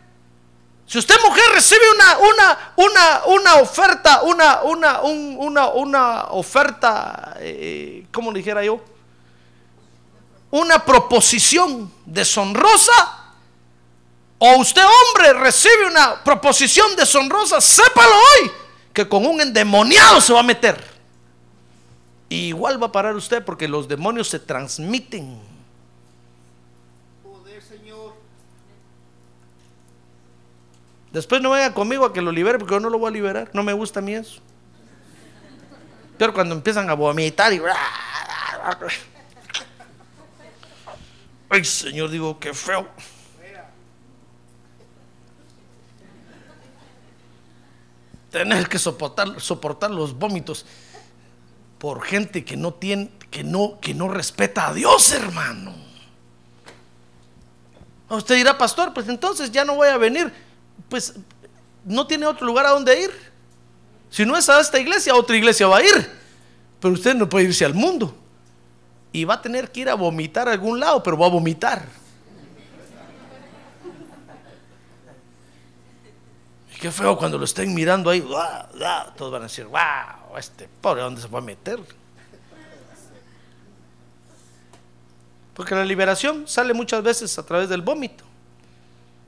si usted mujer recibe una, una, una, una oferta, una, una, un- una, una oferta, eh, ¿cómo dijera yo? Una proposición deshonrosa, o usted hombre recibe una proposición deshonrosa, sépalo hoy, que con un endemoniado se va a meter. Y igual va a parar usted porque los demonios se transmiten. Después no venga conmigo a que lo libere porque yo no lo voy a liberar. No me gusta a mí eso. Pero cuando empiezan a vomitar y... Ay, Señor, digo, qué feo. Tener que soportar, soportar los vómitos por gente que no tiene, que no, que no respeta a Dios, hermano. Usted dirá, pastor, pues entonces ya no voy a venir. Pues no tiene otro lugar a donde ir. Si no es a esta iglesia, a otra iglesia va a ir. Pero usted no puede irse al mundo. Y va a tener que ir a vomitar a algún lado, pero va a vomitar. Y qué feo cuando lo estén mirando ahí. Todos van a decir, wow, este pobre, ¿a dónde se va a meter? Porque la liberación sale muchas veces a través del vómito.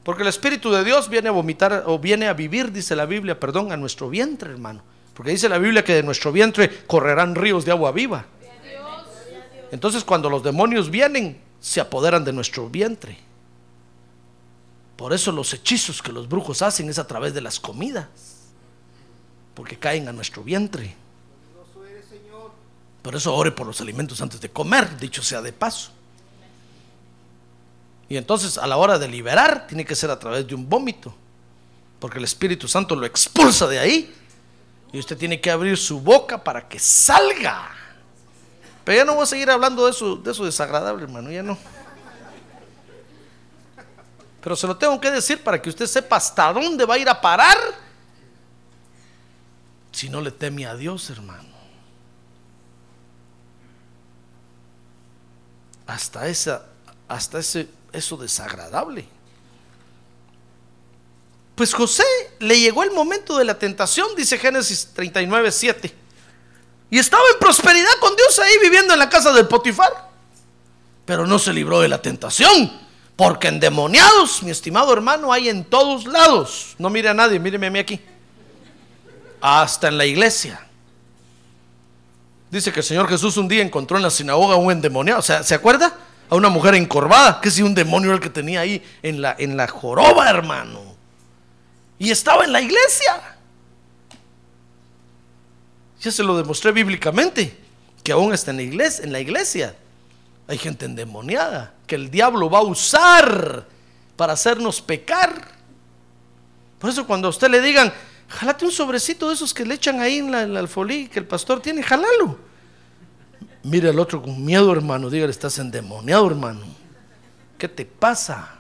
Porque el Espíritu de Dios viene a vomitar o viene a vivir, dice la Biblia, perdón, a nuestro vientre, hermano. Porque dice la Biblia que de nuestro vientre correrán ríos de agua viva. Entonces cuando los demonios vienen, se apoderan de nuestro vientre. Por eso los hechizos que los brujos hacen es a través de las comidas. Porque caen a nuestro vientre. Por eso ore por los alimentos antes de comer, dicho sea de paso. Y entonces a la hora de liberar tiene que ser a través de un vómito. Porque el Espíritu Santo lo expulsa de ahí. Y usted tiene que abrir su boca para que salga. Pero ya no voy a seguir hablando de eso, de eso desagradable, hermano. Ya no. Pero se lo tengo que decir para que usted sepa hasta dónde va a ir a parar si no le teme a Dios, hermano. Hasta esa, hasta ese, eso desagradable. Pues José le llegó el momento de la tentación, dice Génesis 39, 7. Y estaba en prosperidad con Dios ahí viviendo en la casa del Potifar. Pero no se libró de la tentación. Porque endemoniados, mi estimado hermano, hay en todos lados. No mire a nadie, míreme a mí aquí. Hasta en la iglesia. Dice que el Señor Jesús un día encontró en la sinagoga un endemoniado. O sea, ¿se acuerda? A una mujer encorvada. Que si un demonio era el que tenía ahí en la, en la joroba, hermano. Y estaba en la iglesia. Ya se lo demostré bíblicamente. Que aún está en la iglesia. En la iglesia. Hay gente endemoniada que el diablo va a usar para hacernos pecar. Por eso cuando a usted le digan, jalate un sobrecito de esos que le echan ahí en la, en alfolí que el pastor tiene, jalalo. Mire al otro con miedo, hermano. Dígale, estás endemoniado, hermano. ¿Qué te pasa?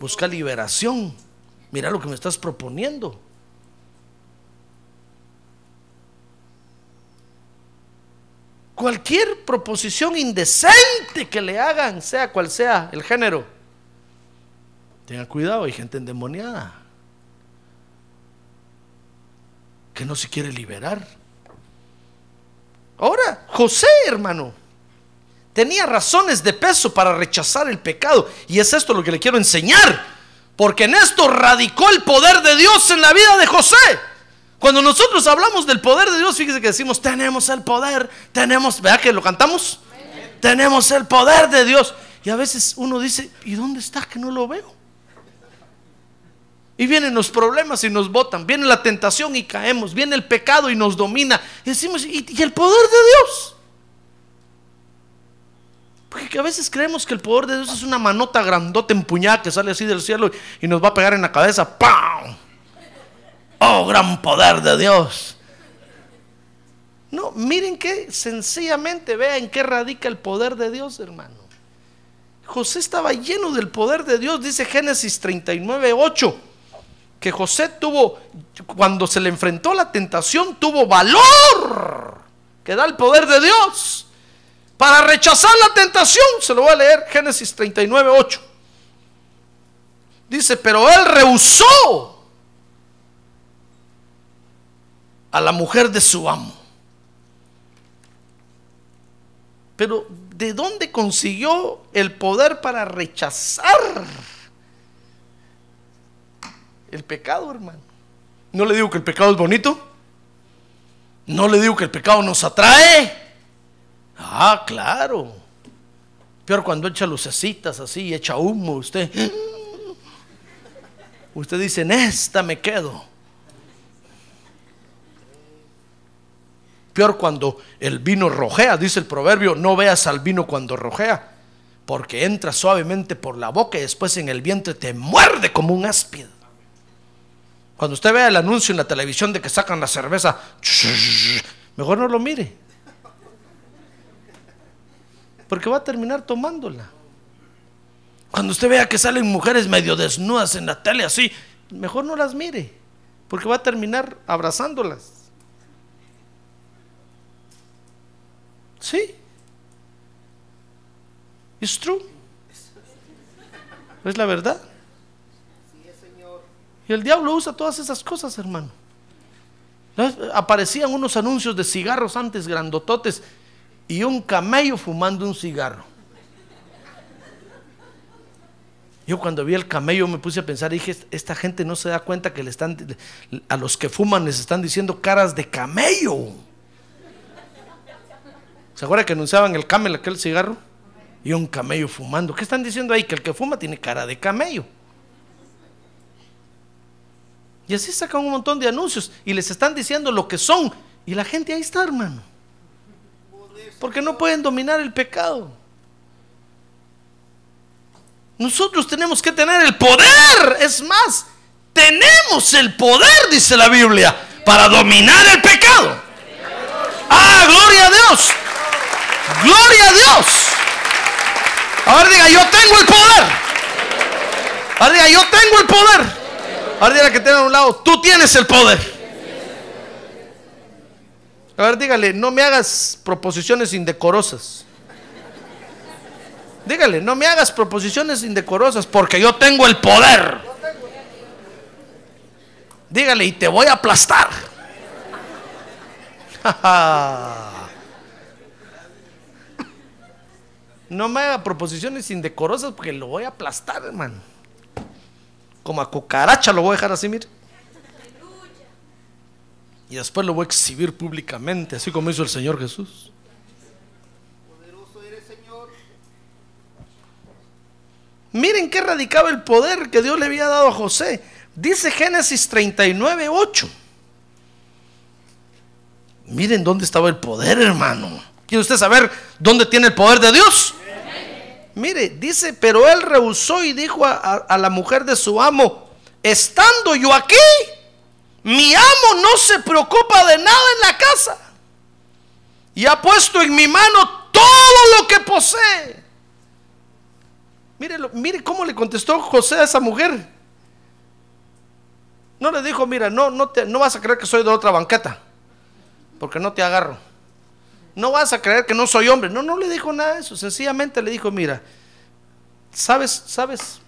Busca liberación. Mira lo que me estás proponiendo. Cualquier proposición indecente que le hagan, sea cual sea el género, tenga cuidado, hay gente endemoniada que no se quiere liberar. Ahora, José, hermano, tenía razones de peso para rechazar el pecado. Y es esto lo que le quiero enseñar. Porque en esto radicó el poder de Dios en la vida de José. Cuando nosotros hablamos del poder de Dios, fíjese que decimos, tenemos el poder, tenemos, ¿verdad que lo cantamos? Tenemos el poder de Dios. Y a veces uno dice, ¿y dónde está que no lo veo? Y vienen los problemas y nos botan, viene la tentación y caemos, viene el pecado y nos domina. Y decimos, ¿y, el poder de Dios? Porque a veces creemos que el poder de Dios es una manota grandota empuñada que sale así del cielo y nos va a pegar en la cabeza. ¡Pam! Oh, gran poder de Dios. No, miren que sencillamente vean en qué radica el poder de Dios, hermano. José estaba lleno del poder de Dios, dice Génesis 39, 8, que José tuvo, cuando se le enfrentó la tentación, tuvo valor, que da el poder de Dios, para rechazar la tentación. Se lo voy a leer, Génesis 39, 8. Dice, pero él rehusó a la mujer de su amo. Pero ¿de dónde consiguió el poder para rechazar el pecado, hermano? No le digo que el pecado es bonito. No le digo que el pecado nos atrae. Ah, claro. Peor cuando echa lucecitas así, echa humo, usted. Usted dice, en esta me quedo. Peor cuando el vino rojea, dice el proverbio, no veas al vino cuando rojea, porque entra suavemente por la boca y después en el vientre te muerde como un áspid. Cuando usted vea el anuncio en la televisión de que sacan la cerveza, mejor no lo mire. Porque va a terminar tomándola. Cuando usted vea que salen mujeres medio desnudas en la tele así, mejor no las mire, porque va a terminar abrazándolas. Sí. Es true. Es la verdad. Y el diablo usa todas esas cosas, hermano. Aparecían unos anuncios de cigarros antes grandototes y un camello fumando un cigarro. Yo cuando vi el camello me puse a pensar, dije, esta gente no se da cuenta que le están a los que fuman les están diciendo caras de camello. ¿Se acuerda que anunciaban el camel, aquel cigarro? Y un camello fumando. ¿Qué están diciendo ahí? Que el que fuma tiene cara de camello. Y así sacan un montón de anuncios y les están diciendo lo que son. Y la gente ahí está, hermano. Porque no pueden dominar el pecado. Nosotros tenemos que tener el poder. Es más, tenemos el poder, dice la Biblia, para dominar el pecado. Ah, gloria a Dios. Gloria a Dios. Ahora diga, yo tengo el poder. Ahora diga, yo tengo el poder. Ahora diga que tenga a un lado, tú tienes el poder. A ver, dígale, no me hagas proposiciones indecorosas. Dígale, no me hagas proposiciones indecorosas porque yo tengo el poder. Dígale, y te voy a aplastar. (laughs) No me haga proposiciones indecorosas porque lo voy a aplastar, hermano. Como a cucaracha lo voy a dejar así, mire. Y después lo voy a exhibir públicamente, así como hizo el Señor Jesús. Miren qué radicaba el poder que Dios le había dado a José. Dice Génesis 39, 8. Miren dónde estaba el poder, hermano. ¿Quiere usted saber dónde tiene el poder de Dios? Mire, dice, pero él rehusó y dijo a, la mujer de su amo, estando yo aquí, mi amo no se preocupa de nada en la casa y ha puesto en mi mano todo lo que posee. Mire, mire cómo le contestó José a esa mujer. No le dijo, mira, no, no, te, no vas a creer que soy de otra banqueta, porque no te agarro. No vas a creer que no soy hombre. No, no le dijo nada de eso. Sencillamente le dijo, mira, ¿sabes, sabes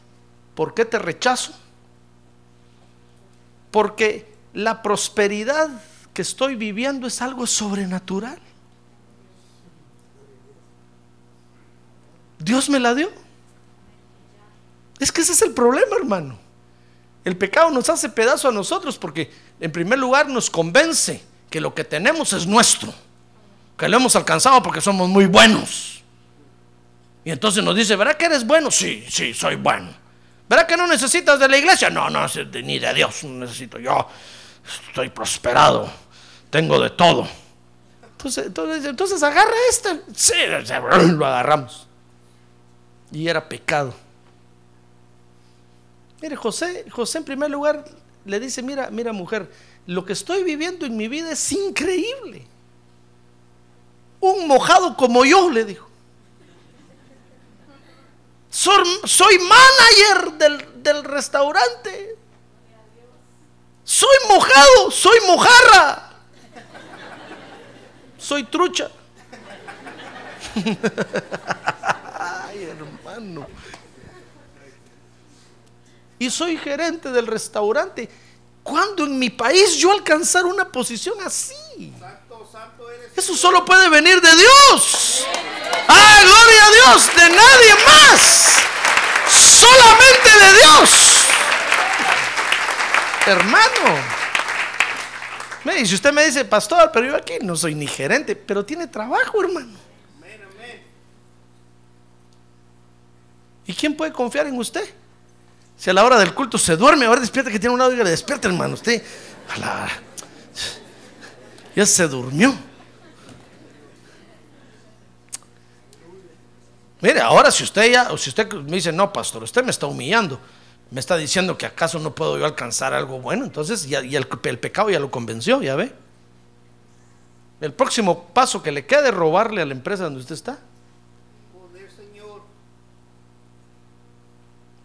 por qué te rechazo? Porque la prosperidad que estoy viviendo es algo sobrenatural. Dios me la dio. Es que ese es el problema, hermano. El pecado nos hace pedazo a nosotros porque en primer lugar nos convence que lo que tenemos es nuestro, que lo hemos alcanzado porque somos muy buenos. Y entonces nos dice, ¿verdad que eres bueno? Sí, sí, soy bueno. ¿Verdad que no necesitas de la iglesia? No, no, ni de Dios no necesito. Yo estoy prosperado, tengo de todo. Entonces, entonces, entonces agarra este. Sí, lo agarramos. Y era pecado. Mire, José, José en primer lugar le dice, mira, mira mujer, lo que estoy viviendo en mi vida es increíble. Un mojado como yo, le dijo. Soy, manager del, del restaurante. Soy mojado, soy mojarra. Soy trucha. (laughs) Ay, hermano. Y soy gerente del restaurante. ¿Cuándo en mi país yo alcanzar una posición así? Eso solo puede venir de Dios. ¡Ah, gloria a Dios! De nadie más. Solamente de Dios. Hermano. Mire, si usted me dice, pastor, pero yo aquí no soy ni gerente, pero tiene trabajo, hermano. ¿Y quién puede confiar en usted? Si a la hora del culto se duerme, ahora despierta que tiene un lado y le despierta, hermano. Usted, a la- ya se durmió. Mire, ahora si usted ya, o si usted me dice, no, pastor, usted me está humillando, me está diciendo que acaso no puedo yo alcanzar algo bueno, entonces ya, ya el, el pecado ya lo convenció, ya ve. El próximo paso que le queda es robarle a la empresa donde usted está.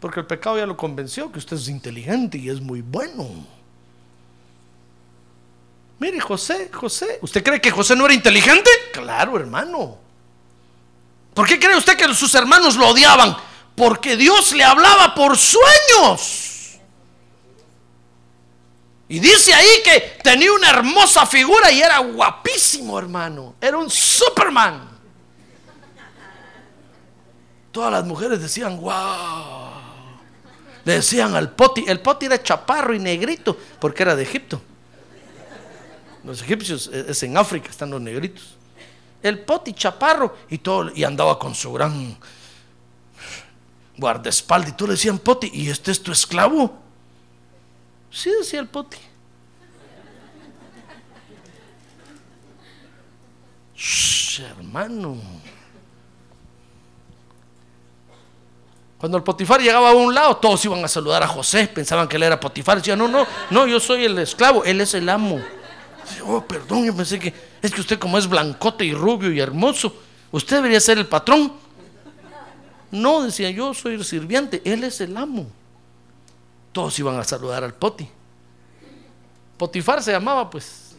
Porque el pecado ya lo convenció que usted es inteligente y es muy bueno. Mire, José, José, ¿usted cree que José no era inteligente? Claro, hermano. ¿Por qué cree usted que sus hermanos lo odiaban? Porque Dios le hablaba por sueños. Y dice ahí que tenía una hermosa figura y era guapísimo, hermano. Era un Superman. Todas las mujeres decían, wow. Le decían al poti, el poti era chaparro y negrito, porque era de Egipto. Los egipcios eh, es en África, están los negritos. El poti chaparro y todo, y andaba con su gran guardaespaldas. Y tú le decían, poti, ¿y este es tu esclavo? Sí, decía el poti. Hermano. Cuando el Potifar llegaba a un lado, todos iban a saludar a José, pensaban que él era Potifar. Decían, no, no, no, yo soy el esclavo, él es el amo. Oh, perdón, yo pensé que es que usted como es blancote y rubio y hermoso, usted debería ser el patrón. No, decía, yo soy el sirviente, él es el amo. Todos iban a saludar al Poti. Potifar se llamaba, pues.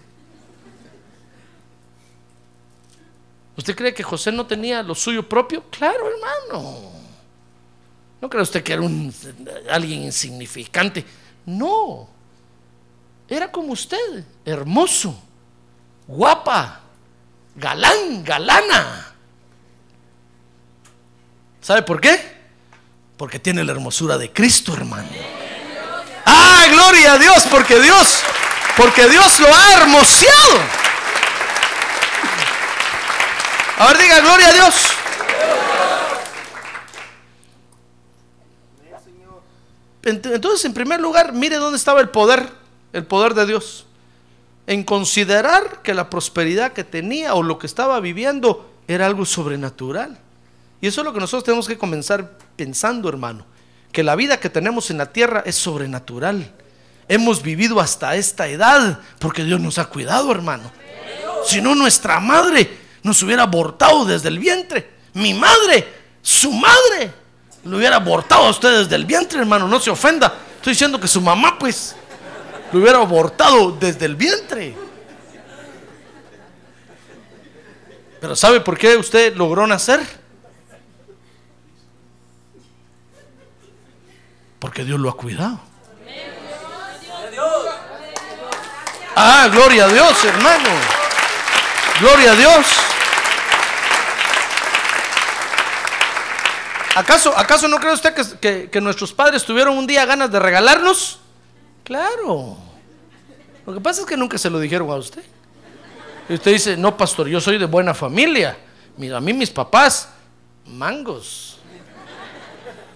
¿Usted cree que José no tenía lo suyo propio? Claro, hermano. ¿No cree usted que era un, alguien insignificante? No. Era como usted, hermoso, guapa, galán, galana. ¿Sabe por qué? Porque tiene la hermosura de Cristo, hermano. Ah, gloria a Dios, porque Dios, porque Dios lo ha hermoseado. A ver, diga, gloria a Dios. Ent- Entonces, en primer lugar, mire dónde estaba el poder, el poder de Dios. En considerar que la prosperidad que tenía o lo que estaba viviendo era algo sobrenatural. Y eso es lo que nosotros tenemos que comenzar pensando, hermano. Que la vida que tenemos en la tierra es sobrenatural. Hemos vivido hasta esta edad porque Dios nos ha cuidado, hermano. Si no, nuestra madre nos hubiera abortado desde el vientre. Mi madre, su madre, lo hubiera abortado a usted desde el vientre, hermano. No se ofenda. Estoy diciendo que su mamá, pues, lo hubiera abortado desde el vientre. Pero ¿sabe por qué usted logró nacer? Porque Dios lo ha cuidado. Ah, gloria a Dios, hermano. Gloria a Dios. ¿Acaso, ¿Acaso no cree usted que, que- que nuestros padres tuvieron un día ganas de regalarnos? Claro. Lo que pasa es que nunca se lo dijeron a usted. Y usted dice, no, pastor, yo soy de buena familia. Mira, a mí mis papás, mangos.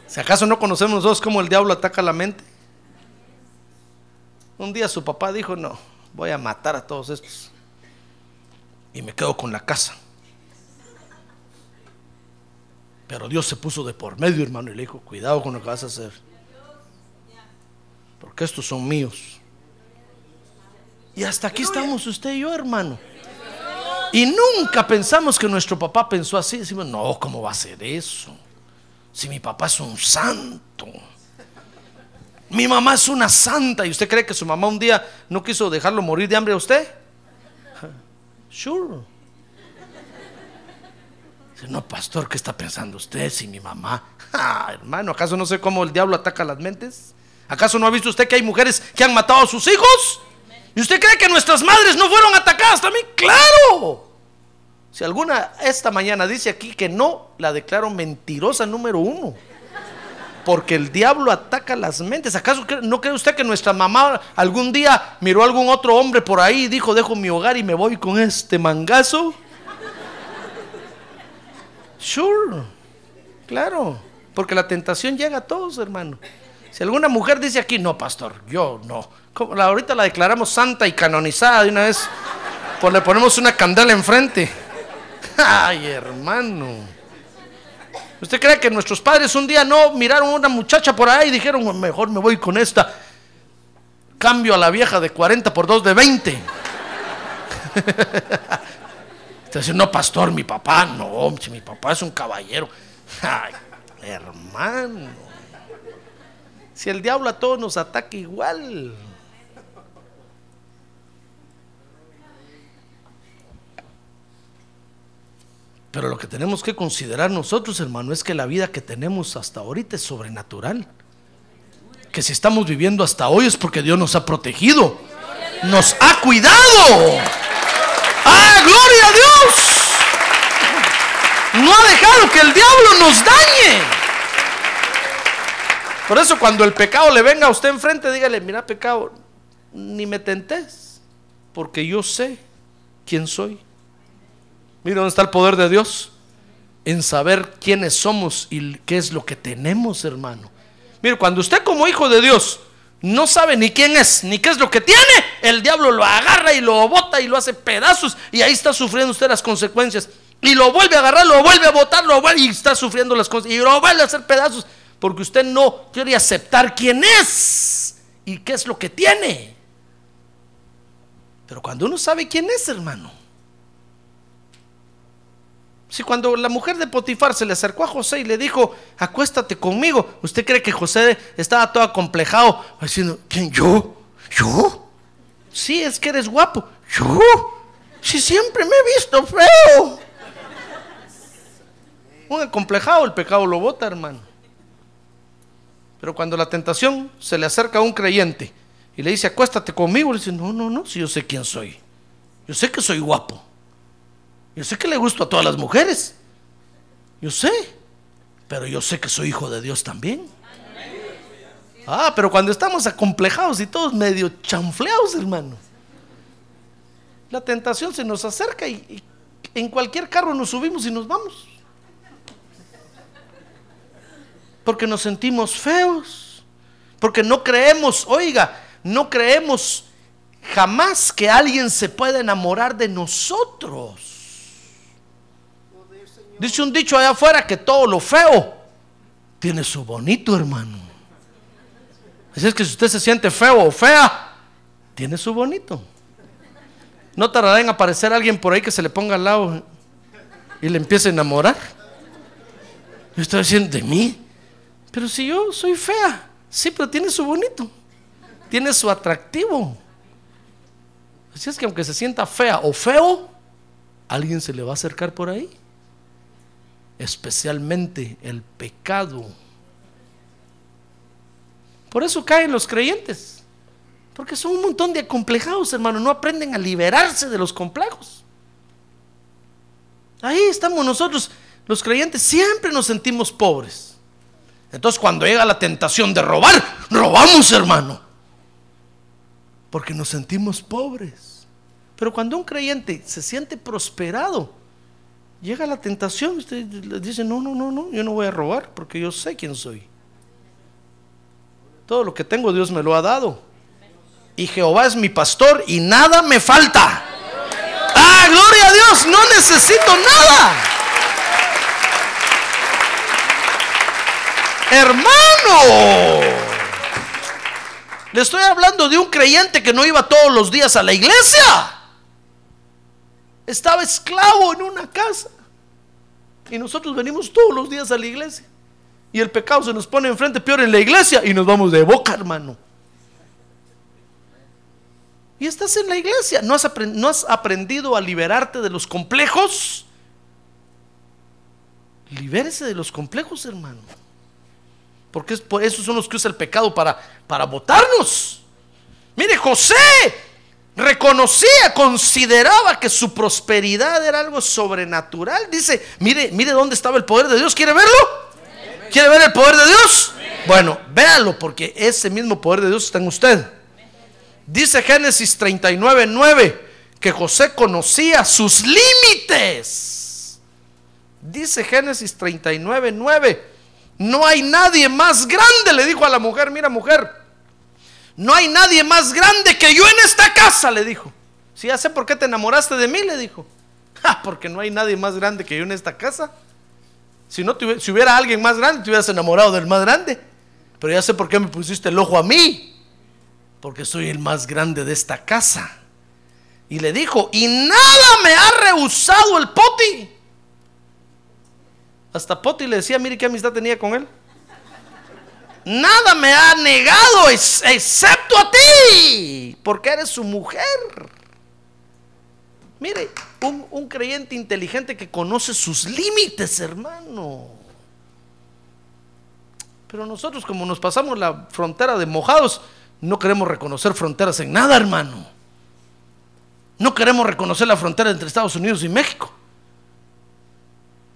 Si acaso no conocemos nosotros cómo el diablo ataca la mente. Un día su papá dijo, no, voy a matar a todos estos. Y me quedo con la casa. Pero Dios se puso de por medio, hermano, y le dijo, cuidado con lo que vas a hacer. Porque estos son míos. Y hasta aquí estamos usted y yo, hermano. Y nunca pensamos que nuestro papá pensó así. Decimos, no, ¿cómo va a ser eso? Si mi papá es un santo. Mi mamá es una santa. ¿Y usted cree que su mamá un día no quiso dejarlo morir de hambre a usted? (laughs) Sure. No, pastor, ¿qué está pensando usted si mi mamá? (laughs) Ah, hermano, ¿acaso no sé cómo el diablo ataca las mentes? ¿Acaso no ha visto usted que hay mujeres que han matado a sus hijos? ¿Y usted cree que nuestras madres no fueron atacadas también? ¡Claro! Si alguna esta mañana dice aquí que no, la declaro mentirosa número uno. Porque el diablo ataca las mentes. ¿Acaso no cree usted que nuestra mamá algún día miró a algún otro hombre por ahí y dijo, dejo mi hogar y me voy con este mangazo? Sure, claro, porque la tentación llega a todos, hermano. Si alguna mujer dice aquí, no, pastor, yo no. Ahorita la declaramos santa y canonizada de una vez. Pues le ponemos una candela enfrente. (laughs) Ay, hermano. ¿Usted cree que nuestros padres un día no miraron a una muchacha por ahí y dijeron, mejor me voy con esta? Cambio a la vieja de 40 por 2 de 20. (laughs) Usted dice, no, pastor, mi papá, no, mi papá es un caballero. (laughs) Ay, hermano. Si el diablo a todos nos ataca igual. Pero lo que tenemos que considerar nosotros, hermano, es que la vida que tenemos hasta ahorita es sobrenatural. Que si estamos viviendo hasta hoy es porque Dios nos ha protegido. Nos ha cuidado. ¡Ah, gloria a Dios! No ha dejado que el diablo nos dañe. Por eso cuando el pecado le venga a usted enfrente, dígale, mira pecado, ni me tentes, porque yo sé quién soy. Mira dónde está el poder de Dios. En saber quiénes somos y qué es lo que tenemos, hermano. Mire, cuando usted como hijo de Dios no sabe ni quién es, ni qué es lo que tiene, el diablo lo agarra y lo bota y lo hace pedazos y ahí está sufriendo usted las consecuencias. Y lo vuelve a agarrar, lo vuelve a botar, lo vuelve y está sufriendo las consecuencias. Y lo vuelve a hacer pedazos porque usted no quiere aceptar quién es y qué es lo que tiene. Pero cuando uno sabe quién es, hermano, si cuando la mujer de Potifar se le acercó a José y le dijo, acuéstate conmigo, ¿usted cree que José estaba todo acomplejado? Diciendo, ¿quién? ¿Yo? ¿Yo? Sí, es que eres guapo. ¿Yo? Si siempre me he visto feo. Un acomplejado, el pecado lo bota, hermano. Pero cuando la tentación se le acerca a un creyente y le dice, acuéstate conmigo, le dice, no, no, no, si yo sé quién soy. Yo sé que soy guapo. Yo sé que le gusto a todas las mujeres. Yo sé. Pero yo sé que soy hijo de Dios también. Ah, pero cuando estamos acomplejados y todos medio chanfleados, hermano. La tentación se nos acerca y, y en cualquier carro nos subimos y nos vamos. Porque nos sentimos feos. Porque no creemos, oiga, no creemos jamás que alguien se pueda enamorar de nosotros. Dice un dicho allá afuera que todo lo feo tiene su bonito, hermano. Así es que si usted se siente feo o fea, tiene su bonito. No tardará en aparecer alguien por ahí que se le ponga al lado y le empiece a enamorar. Yo estoy diciendo de mí. Pero si yo soy fea, sí, pero tiene su bonito. Tiene su atractivo. Así es que aunque se sienta fea o feo, alguien se le va a acercar por ahí. Especialmente el pecado. Por eso caen los creyentes. Porque son un montón de acomplejados, hermano. No aprenden a liberarse de los complejos. Ahí estamos nosotros, los creyentes, siempre nos sentimos pobres. Entonces cuando llega la tentación de robar, robamos, hermano. Porque nos sentimos pobres. Pero cuando un creyente se siente prosperado, llega la tentación, usted le dice, no, no, no, no, yo no voy a robar porque yo sé quién soy. Todo lo que tengo Dios me lo ha dado y Jehová es mi pastor y nada me falta. Ah, gloria a Dios, no necesito nada. Hermano, le estoy hablando de un creyente que no iba todos los días a la iglesia. Estaba esclavo en una casa. Y nosotros venimos todos los días a la iglesia. Y el pecado se nos pone enfrente peor en la iglesia y nos vamos de boca, hermano. Y estás en la iglesia. ¿No has, ¿No has, aprendido a liberarte de los complejos? Libérese de los complejos, hermano. Porque es, esos son los que usa el pecado para, para botarnos. Mire, José reconocía, consideraba que su prosperidad era algo sobrenatural. Dice, mire, mire dónde estaba el poder de Dios. ¿Quiere verlo? ¿Quiere ver el poder de Dios? Bueno, véalo porque ese mismo poder de Dios está en usted. Dice Génesis 39, 9 que José conocía sus límites. Dice Génesis 39, 9. No hay nadie más grande, le dijo a la mujer, mira mujer, no hay nadie más grande que yo en esta casa, le dijo. Si ya sé por qué te enamoraste de mí, le dijo. porque no hay nadie más grande que yo en esta casa. Si, no, si hubiera alguien más grande, te hubieras enamorado del más grande. Pero ya sé por qué me pusiste el ojo a mí porque soy el más grande de esta casa. Y le dijo, y nada me ha rehusado el Poti. Hasta Poti le decía, mire qué amistad tenía con él. Nada me ha negado excepto a ti, porque eres su mujer. Mire, un, un creyente inteligente que conoce sus límites, hermano. Pero nosotros como nos pasamos la frontera de mojados, no queremos reconocer fronteras en nada, hermano. No queremos reconocer la frontera entre Estados Unidos y México.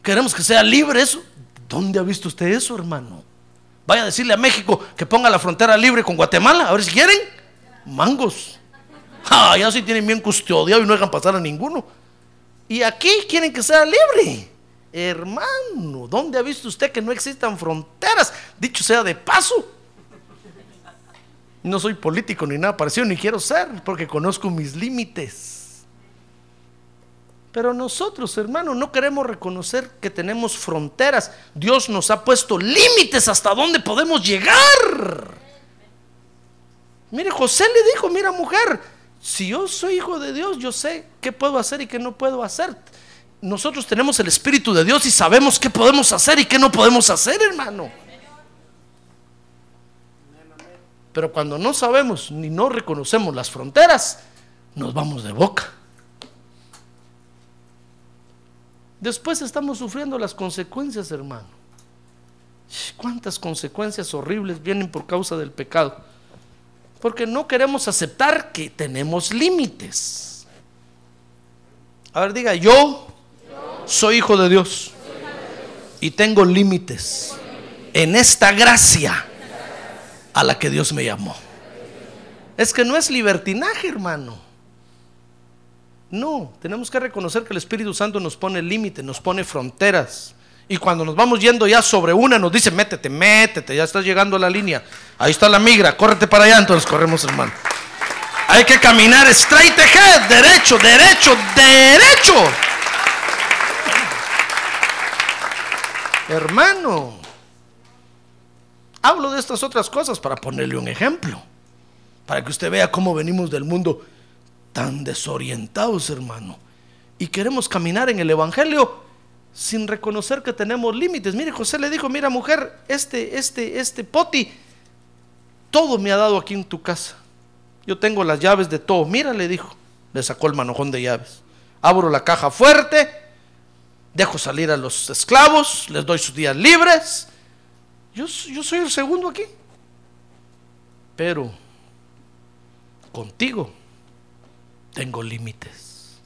Queremos que sea libre eso. ¿Dónde ha visto usted eso, hermano? Vaya a decirle a México que ponga la frontera libre con Guatemala, a ver si quieren. Mangos. (laughs) Ah, ya sí tienen bien custodiado y no dejan pasar a ninguno. Y aquí quieren que sea libre. Hermano, ¿dónde ha visto usted que no existan fronteras? Dicho sea de paso. No soy político ni nada parecido, ni quiero ser, porque conozco mis límites. Pero nosotros, hermanos, no queremos reconocer que tenemos fronteras. Dios nos ha puesto límites hasta dónde podemos llegar. Mire, José le dijo, mira mujer, si yo soy hijo de Dios, yo sé qué puedo hacer y qué no puedo hacer. Nosotros tenemos el Espíritu de Dios y sabemos qué podemos hacer y qué no podemos hacer, hermano. Pero cuando no sabemos ni no reconocemos las fronteras, nos vamos de boca. Después estamos sufriendo las consecuencias, hermano. ¿Cuántas consecuencias horribles vienen por causa del pecado? Porque no queremos aceptar que tenemos límites. A ver, diga, yo soy hijo de Dios y tengo límites en esta gracia a la que Dios me llamó. Es que no es libertinaje, hermano. No, tenemos que reconocer que el Espíritu Santo nos pone límite, nos pone fronteras. Y cuando nos vamos yendo ya sobre una, nos dice, métete, métete, ya estás llegando a la línea. Ahí está la migra, córrete para allá, entonces corremos, hermano. Hay que caminar straight ahead, derecho, derecho, derecho. Hermano, hablo de estas otras cosas para ponerle un ejemplo, para que usted vea cómo venimos del mundo tan desorientados, hermano, y queremos caminar en el Evangelio sin reconocer que tenemos límites. Mire, José le dijo, mira mujer, este, este, este poti, todo me ha dado aquí en tu casa. Yo tengo las llaves de todo. Mira, le dijo, le sacó el manojón de llaves. Abro la caja fuerte, dejo salir a los esclavos, les doy sus días libres. Yo, yo soy el segundo aquí. Pero contigo tengo límites.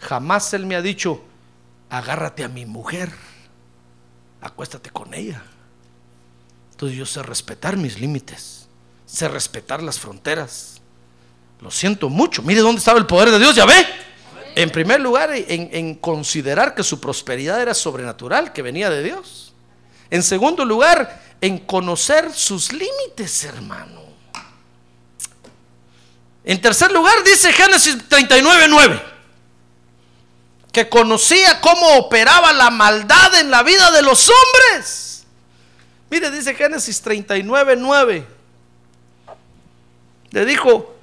Jamás Él me ha dicho, agárrate a mi mujer, acuéstate con ella. Entonces yo sé respetar mis límites, sé respetar las fronteras. Lo siento mucho. Mire dónde estaba el poder de Dios, ya ve. En primer lugar, en, en considerar que su prosperidad era sobrenatural, que venía de Dios. En segundo lugar, en conocer sus límites, hermano. En tercer lugar, dice Génesis 39, 9, que conocía cómo operaba la maldad en la vida de los hombres. Mire, dice Génesis 39, 9. Le dijo,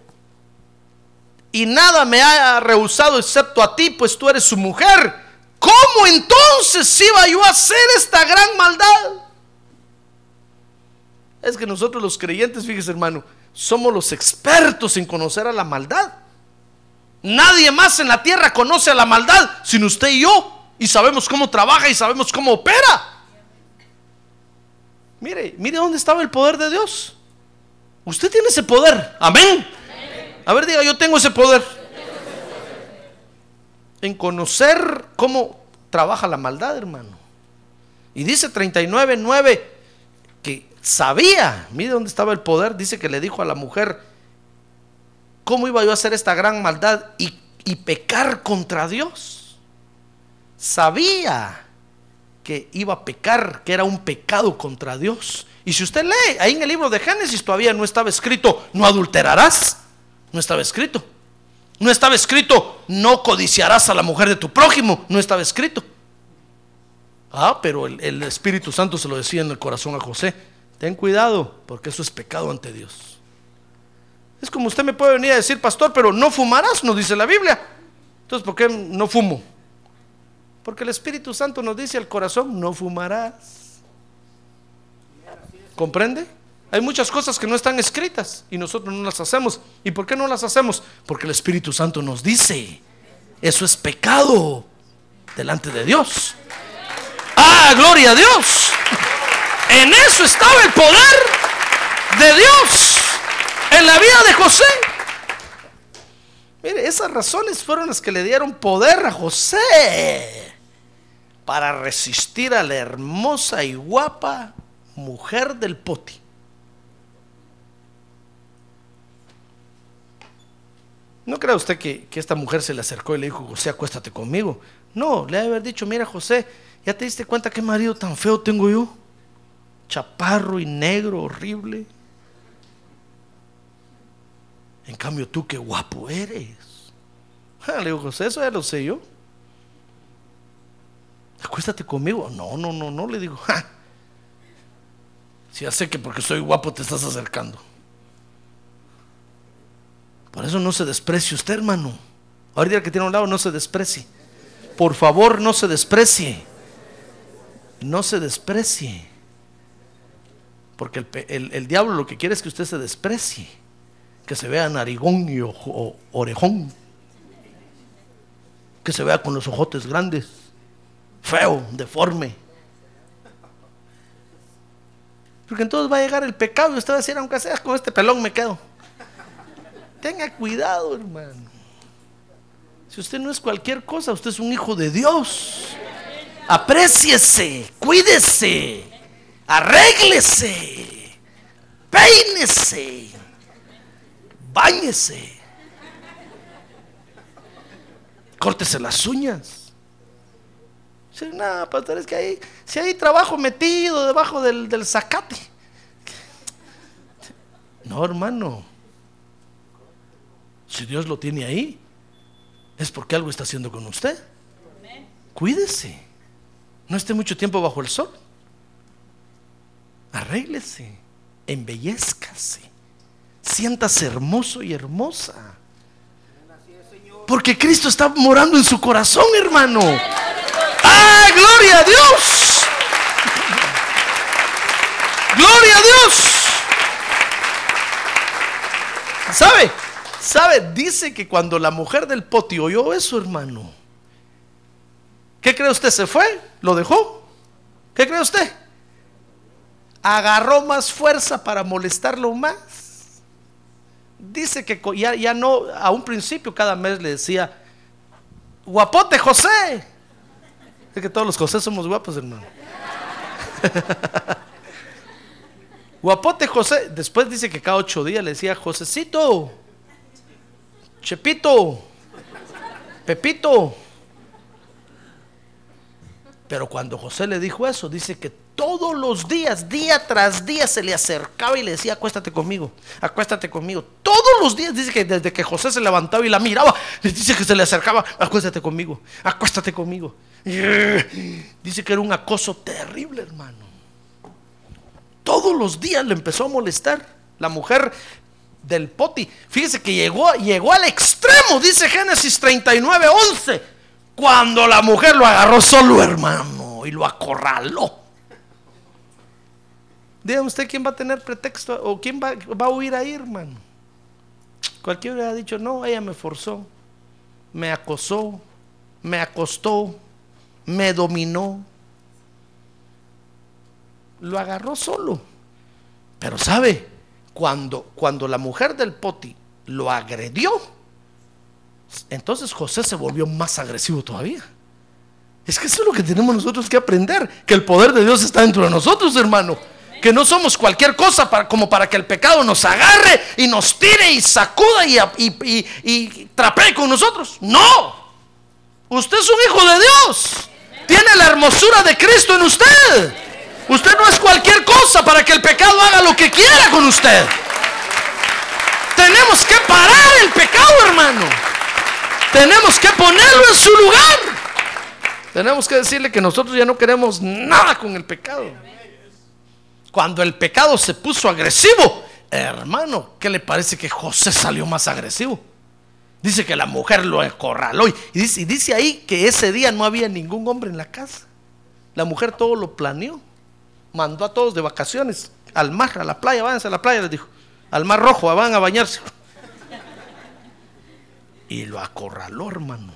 y nada me ha rehusado excepto a ti, pues tú eres su mujer. ¿Cómo entonces iba yo a hacer esta gran maldad? Es que nosotros los creyentes, fíjese hermano, somos los expertos en conocer a la maldad. Nadie más en la tierra conoce a la maldad sino usted y yo. Y sabemos cómo trabaja y sabemos cómo opera. Mire, mire dónde estaba el poder de Dios. Usted tiene ese poder. Amén. A ver, diga, yo tengo ese poder. En conocer cómo trabaja la maldad, hermano. Y dice 39, 9, que sabía, mire dónde estaba el poder, dice que le dijo a la mujer, ¿cómo iba yo a hacer esta gran maldad y, pecar contra Dios? Sabía que iba a pecar, que era un pecado contra Dios. Y si usted lee, ahí en el libro de Génesis todavía no estaba escrito, no adulterarás. No estaba escrito. No estaba escrito, no codiciarás a la mujer de tu prójimo. No estaba escrito. Ah, pero el Espíritu Santo se lo decía en el corazón a José. Ten cuidado, porque eso es pecado ante Dios. Es como usted me puede venir a decir, pastor, pero no fumarás, nos dice la Biblia. Entonces, ¿por qué no fumo? Porque el Espíritu Santo nos dice al corazón, no fumarás. ¿Comprende? Hay muchas cosas que no están escritas y nosotros no las hacemos. ¿Y por qué no las hacemos? Porque el Espíritu Santo nos dice, eso es pecado delante de Dios. Ah, gloria a Dios. En eso estaba el poder de Dios en la vida de José. Mire, esas razones fueron las que le dieron poder a José para resistir a la hermosa y guapa mujer del poti. ¿No cree usted que, que, esta mujer se le acercó y le dijo, José, acuéstate conmigo? No, le ha haber dicho, mira José, ¿ya te diste cuenta qué marido tan feo tengo yo? Chaparro y negro, horrible. En cambio tú qué guapo eres. Ah, le digo, José, eso ya lo sé yo. Acuéstate conmigo. No, no, no, no, le digo. Si ya sé que porque soy guapo te estás acercando. Por eso no se desprecie usted, hermano. Ahorita que tiene a un lado, no se desprecie. Por favor, no se desprecie. No se desprecie. Porque el, el, el, diablo lo que quiere es que usted se desprecie. Que se vea narigón y ojo, orejón. Que se vea con los ojotes grandes. Feo, deforme. Porque entonces va a llegar el pecado y usted va a decir, aunque sea con este pelón me quedo. Tenga cuidado, hermano. Si usted no es cualquier cosa, usted es un hijo de Dios. Apréciese, cuídese, arréglese, peínese, báñese, córtese las uñas. Si nada, pastor, es que ahí, si hay trabajo metido debajo del, del zacate. No, hermano. Si Dios lo tiene ahí, es porque algo está haciendo con usted. Cuídese. No esté mucho tiempo bajo el sol. Arréglese, embellezcase, siéntase hermoso y hermosa. Porque Cristo está morando en su corazón, hermano. ¡Ah, gloria a Dios! ¡Gloria a Dios! ¿Sabe? ¿Sabe? Dice que cuando la mujer del poti oyó eso, hermano, ¿qué cree usted? ¿Se fue? ¿Lo dejó? ¿Qué cree usted? Agarró más fuerza para molestarlo más. Dice que ya, ya no, a un principio cada mes le decía, guapote José. Es que todos los José somos guapos, hermano. (laughs) Guapote José. Después dice que cada ocho días le decía, Josecito, Chepito, Pepito. Pero cuando José le dijo eso, dice que todos los días, día tras día, se le acercaba y le decía, acuéstate conmigo, acuéstate conmigo. Todos los días, dice que desde que José se levantaba y la miraba, le dice que se le acercaba, acuéstate conmigo, acuéstate conmigo. (laughs) Dice que era un acoso terrible, hermano. Todos los días le empezó a molestar. La mujer del poti. Fíjese que llegó, llegó al extremo, dice Génesis 39, 11. Cuando la mujer lo agarró solo, hermano, y lo acorraló. Diga usted quién va a tener pretexto o quién va, a huir ahí, hermano. Cualquiera ha dicho, no, ella me forzó, me acosó, me acostó, me dominó. Lo agarró solo. Pero sabe, cuando, cuando la mujer del poti lo agredió, entonces José se volvió más agresivo todavía. Es que eso es lo que tenemos nosotros que aprender, que el poder de Dios está dentro de nosotros, hermano. Que no somos cualquier cosa como para que el pecado nos agarre y nos tire y sacuda y, y, y trapee con nosotros. No, usted es un hijo de Dios. Tiene la hermosura de Cristo en usted. Usted no es cualquier cosa para que el pecado haga lo que quiera con usted. Tenemos que parar el pecado, hermano. Tenemos que ponerlo en su lugar. Tenemos que decirle que nosotros ya no queremos nada con el pecado. Cuando el pecado se puso agresivo, hermano, ¿qué le parece que José salió más agresivo? Dice que la mujer lo acorraló y dice, ahí que ese día no había ningún hombre en la casa. La mujer todo lo planeó. Mandó a todos de vacaciones al mar, a la playa, váyanse a la playa, les dijo. Al mar rojo, van a bañarse. Y lo acorraló, hermano.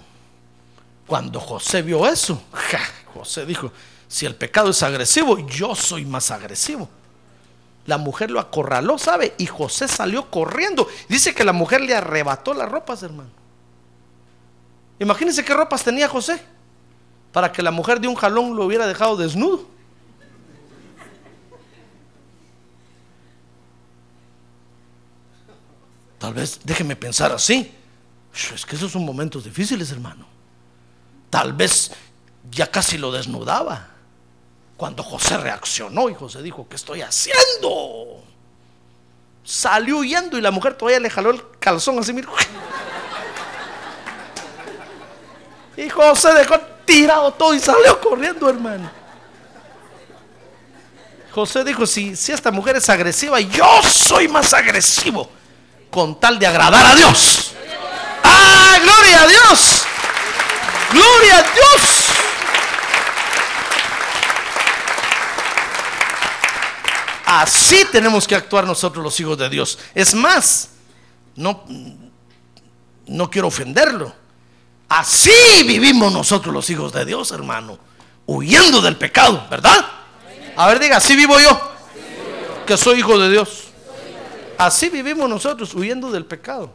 Cuando José vio eso, (laughs) José dijo, si el pecado es agresivo, yo soy más agresivo. La mujer lo acorraló, ¿sabe? Y José salió corriendo. Dice que la mujer le arrebató las ropas, hermano. Imagínense qué ropas tenía José para que la mujer de un jalón lo hubiera dejado desnudo. Tal vez déjeme pensar así. Es que esos son momentos difíciles, hermano. Tal vez ya casi lo desnudaba. Cuando José reaccionó y José dijo, ¿qué estoy haciendo? Salió huyendo y la mujer todavía le jaló el calzón así, mira. (laughs) Y José dejó tirado todo y salió corriendo, hermano. José dijo, si, si esta mujer es agresiva, yo soy más agresivo con tal de agradar a Dios. ¡Ah, gloria a Dios! ¡Gloria a Dios! Así tenemos que actuar nosotros los hijos de Dios. Es más, no, no quiero ofenderlo. Así vivimos nosotros los hijos de Dios, hermano. Huyendo del pecado, ¿verdad? A ver, diga, así vivo yo. Que soy hijo de Dios. Así vivimos nosotros, huyendo del pecado.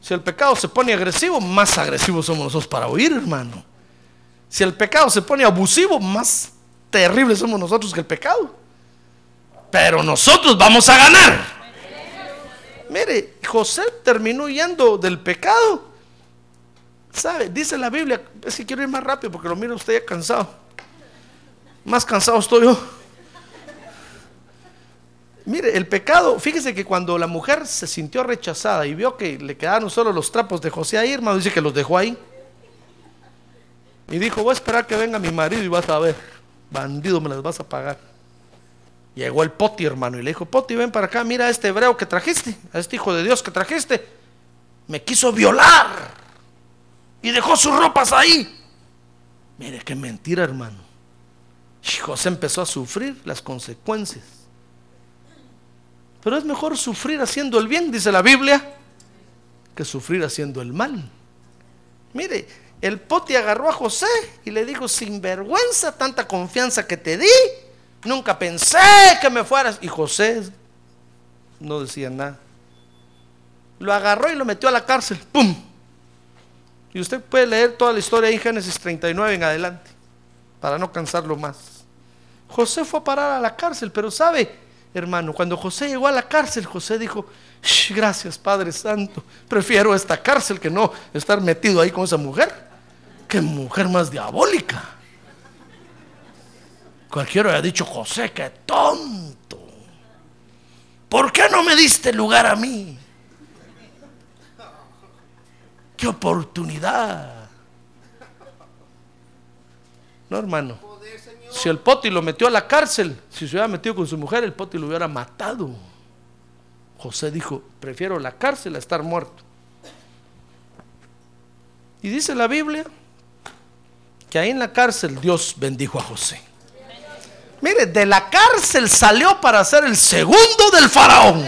Si el pecado se pone agresivo, más agresivos somos nosotros para huir, hermano. Si el pecado se pone abusivo, más terribles somos nosotros que el pecado. Pero nosotros vamos a ganar. Mire, José terminó huyendo del pecado. ¿Sabe? Dice la Biblia, es que quiero ir más rápido porque lo mira usted ya cansado. Más cansado estoy yo. Mire, el pecado, fíjese que cuando la mujer se sintió rechazada y vio que le quedaron solo los trapos de José ahí, hermano, dice que los dejó ahí. Y dijo, voy a esperar que venga mi marido y vas a ver. bandido, me las vas a pagar. Llegó el Poti, hermano, y le dijo, Poti, ven para acá, mira a este hebreo que trajiste, a este hijo de Dios que trajiste. Me quiso violar y dejó sus ropas ahí. Mire qué mentira, hermano. Y José empezó a sufrir las consecuencias. Pero es mejor sufrir haciendo el bien, dice la Biblia, que sufrir haciendo el mal. Mire, el Poti agarró a José y le dijo, sin vergüenza, tanta confianza que te di, nunca pensé que me fueras. Y José no decía nada. Lo agarró y lo metió a la cárcel. ¡Pum! Y usted puede leer toda la historia en Génesis 39 en adelante, para no cansarlo más. José fue a parar a la cárcel, pero sabe, hermano, cuando José llegó a la cárcel, José dijo, gracias Padre Santo, prefiero esta cárcel que no estar metido ahí con esa mujer. Qué mujer más diabólica. Cualquiera haya dicho, José, qué tonto. ¿Por qué no me diste lugar a mí? ¡Qué oportunidad! No, hermano. Si el Poti lo metió a la cárcel, si se hubiera metido con su mujer, el Poti lo hubiera matado. José dijo, prefiero la cárcel a estar muerto. Y dice la Biblia que ahí en la cárcel Dios bendijo a José. Mire, de la cárcel salió para ser el segundo del faraón.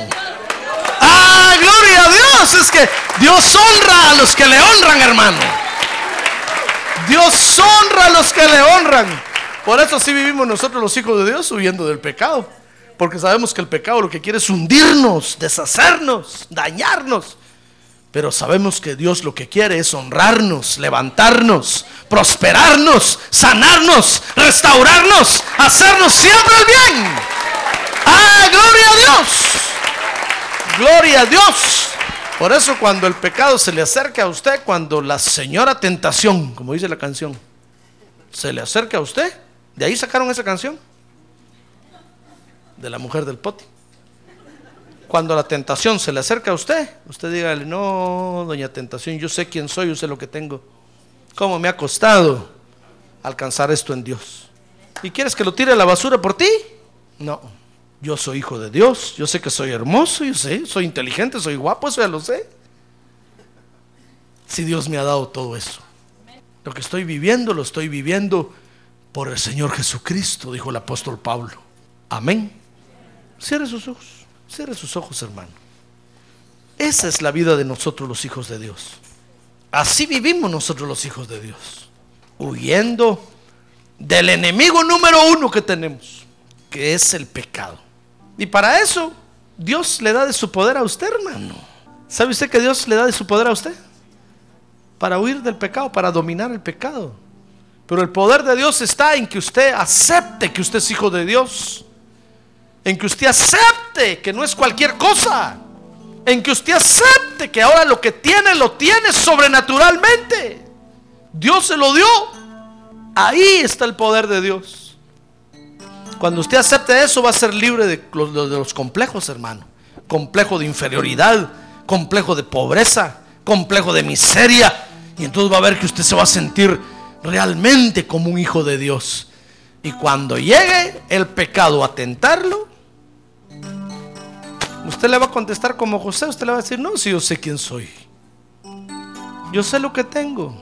¡Ah, gloria a Dios! Es que Dios honra a los que le honran, hermano. Dios honra a los que le honran. Por eso sí vivimos nosotros los hijos de Dios huyendo del pecado. Porque sabemos que el pecado lo que quiere es hundirnos, deshacernos, dañarnos. Pero sabemos que Dios lo que quiere es honrarnos, levantarnos, prosperarnos, sanarnos, restaurarnos, hacernos siempre el bien. ¡Ah, gloria a Dios! Gloria a Dios. Por eso cuando el pecado se le acerca a usted, cuando la señora tentación, como dice la canción, se le acerca a usted, de ahí sacaron esa canción, de la mujer del poti. Cuando la tentación se le acerca a usted, usted dígale, no, doña tentación, yo sé quién soy, yo sé lo que tengo. ¿Cómo me ha costado alcanzar esto en Dios? ¿Y quieres que lo tire a la basura por ti? No. Yo soy hijo de Dios, yo sé que soy hermoso, yo sé, soy inteligente, soy guapo, eso ya lo sé. Si Dios me ha dado todo eso. Lo que estoy viviendo, lo estoy viviendo por el Señor Jesucristo, dijo el apóstol Pablo. Amén. Cierre sus ojos, cierre sus ojos, hermano. Esa es la vida de nosotros los hijos de Dios. Así vivimos nosotros los hijos de Dios. Huyendo del enemigo número uno que tenemos, que es el pecado. Y para eso Dios le da de su poder a usted, hermano. ¿Sabe usted que Dios le da de su poder a usted? Para huir del pecado, para dominar el pecado. Pero el poder de Dios está en que usted acepte que usted es hijo de Dios. En que usted acepte que no es cualquier cosa. En que usted acepte que ahora lo que tiene lo tiene sobrenaturalmente. Dios se lo dio. Ahí está el poder de Dios. Cuando usted acepte eso va a ser libre de los, complejos, hermano. Complejo de inferioridad, complejo de pobreza, complejo de miseria. Y entonces va a ver que usted se va a sentir realmente como un hijo de Dios. Y cuando llegue el pecado a tentarlo, usted le va a contestar como José. Usted le va a decir, no, si yo sé quién soy. Yo sé lo que tengo.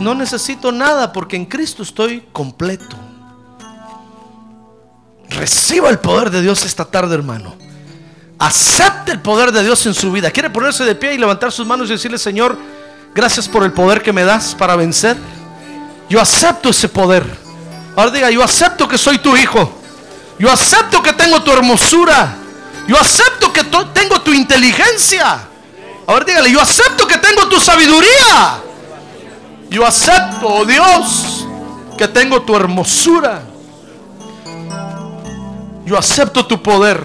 No necesito nada porque en Cristo estoy completo. Reciba el poder de Dios esta tarde, hermano. Acepte el poder de Dios en su vida. ¿Quiere ponerse de pie y levantar sus manos y decirle, Señor, gracias por el poder que me das para vencer? Yo acepto ese poder. Ahora diga, yo acepto que soy tu hijo. Yo acepto que tengo tu hermosura. Yo acepto que tengo tu inteligencia. Ahora dígale, yo acepto que tengo tu sabiduría. Yo acepto, oh Dios, que tengo tu hermosura. Yo acepto tu poder.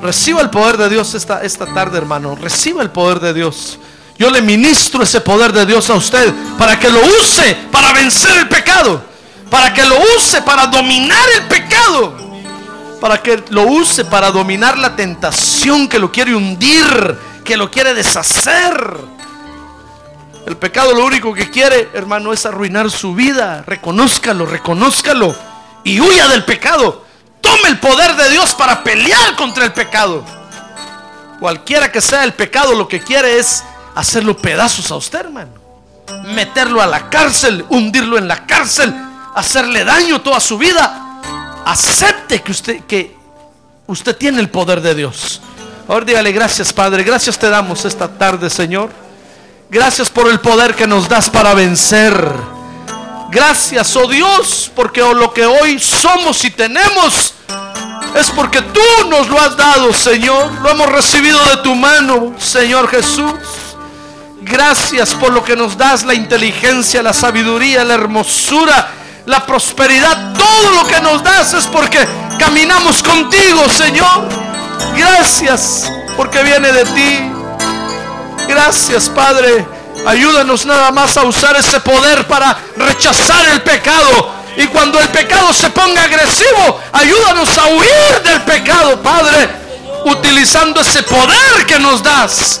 Reciba el poder de Dios esta, esta tarde, hermano. Reciba el poder de Dios. Yo le ministro ese poder de Dios a usted para que lo use para vencer el pecado. Para que lo use para dominar el pecado. Para que lo use para dominar la tentación que lo quiere hundir, que lo quiere deshacer. El pecado lo único que quiere, hermano, es arruinar su vida. Reconózcalo, reconózcalo. Y huya del pecado. Tome el poder de Dios para pelear contra el pecado. Cualquiera que sea el pecado, lo que quiere es hacerlo pedazos a usted, hermano. Meterlo a la cárcel, hundirlo en la cárcel, hacerle daño toda su vida. Acepte que usted, que usted tiene el poder de Dios. Ahora dígale gracias, Padre. Gracias te damos esta tarde, Señor. Gracias por el poder que nos das para vencer. Gracias, oh Dios, porque lo que hoy somos y tenemos es porque tú nos lo has dado, Señor. Lo hemos recibido de tu mano, Señor Jesús. Gracias por lo que nos das, la inteligencia, la sabiduría, la hermosura, la prosperidad. Todo lo que nos das es porque caminamos contigo, Señor. Gracias porque viene de ti. Gracias, Padre. Ayúdanos nada más a usar ese poder para rechazar el pecado. Y cuando el pecado se ponga agresivo, ayúdanos a huir del pecado, Padre, utilizando ese poder que nos das.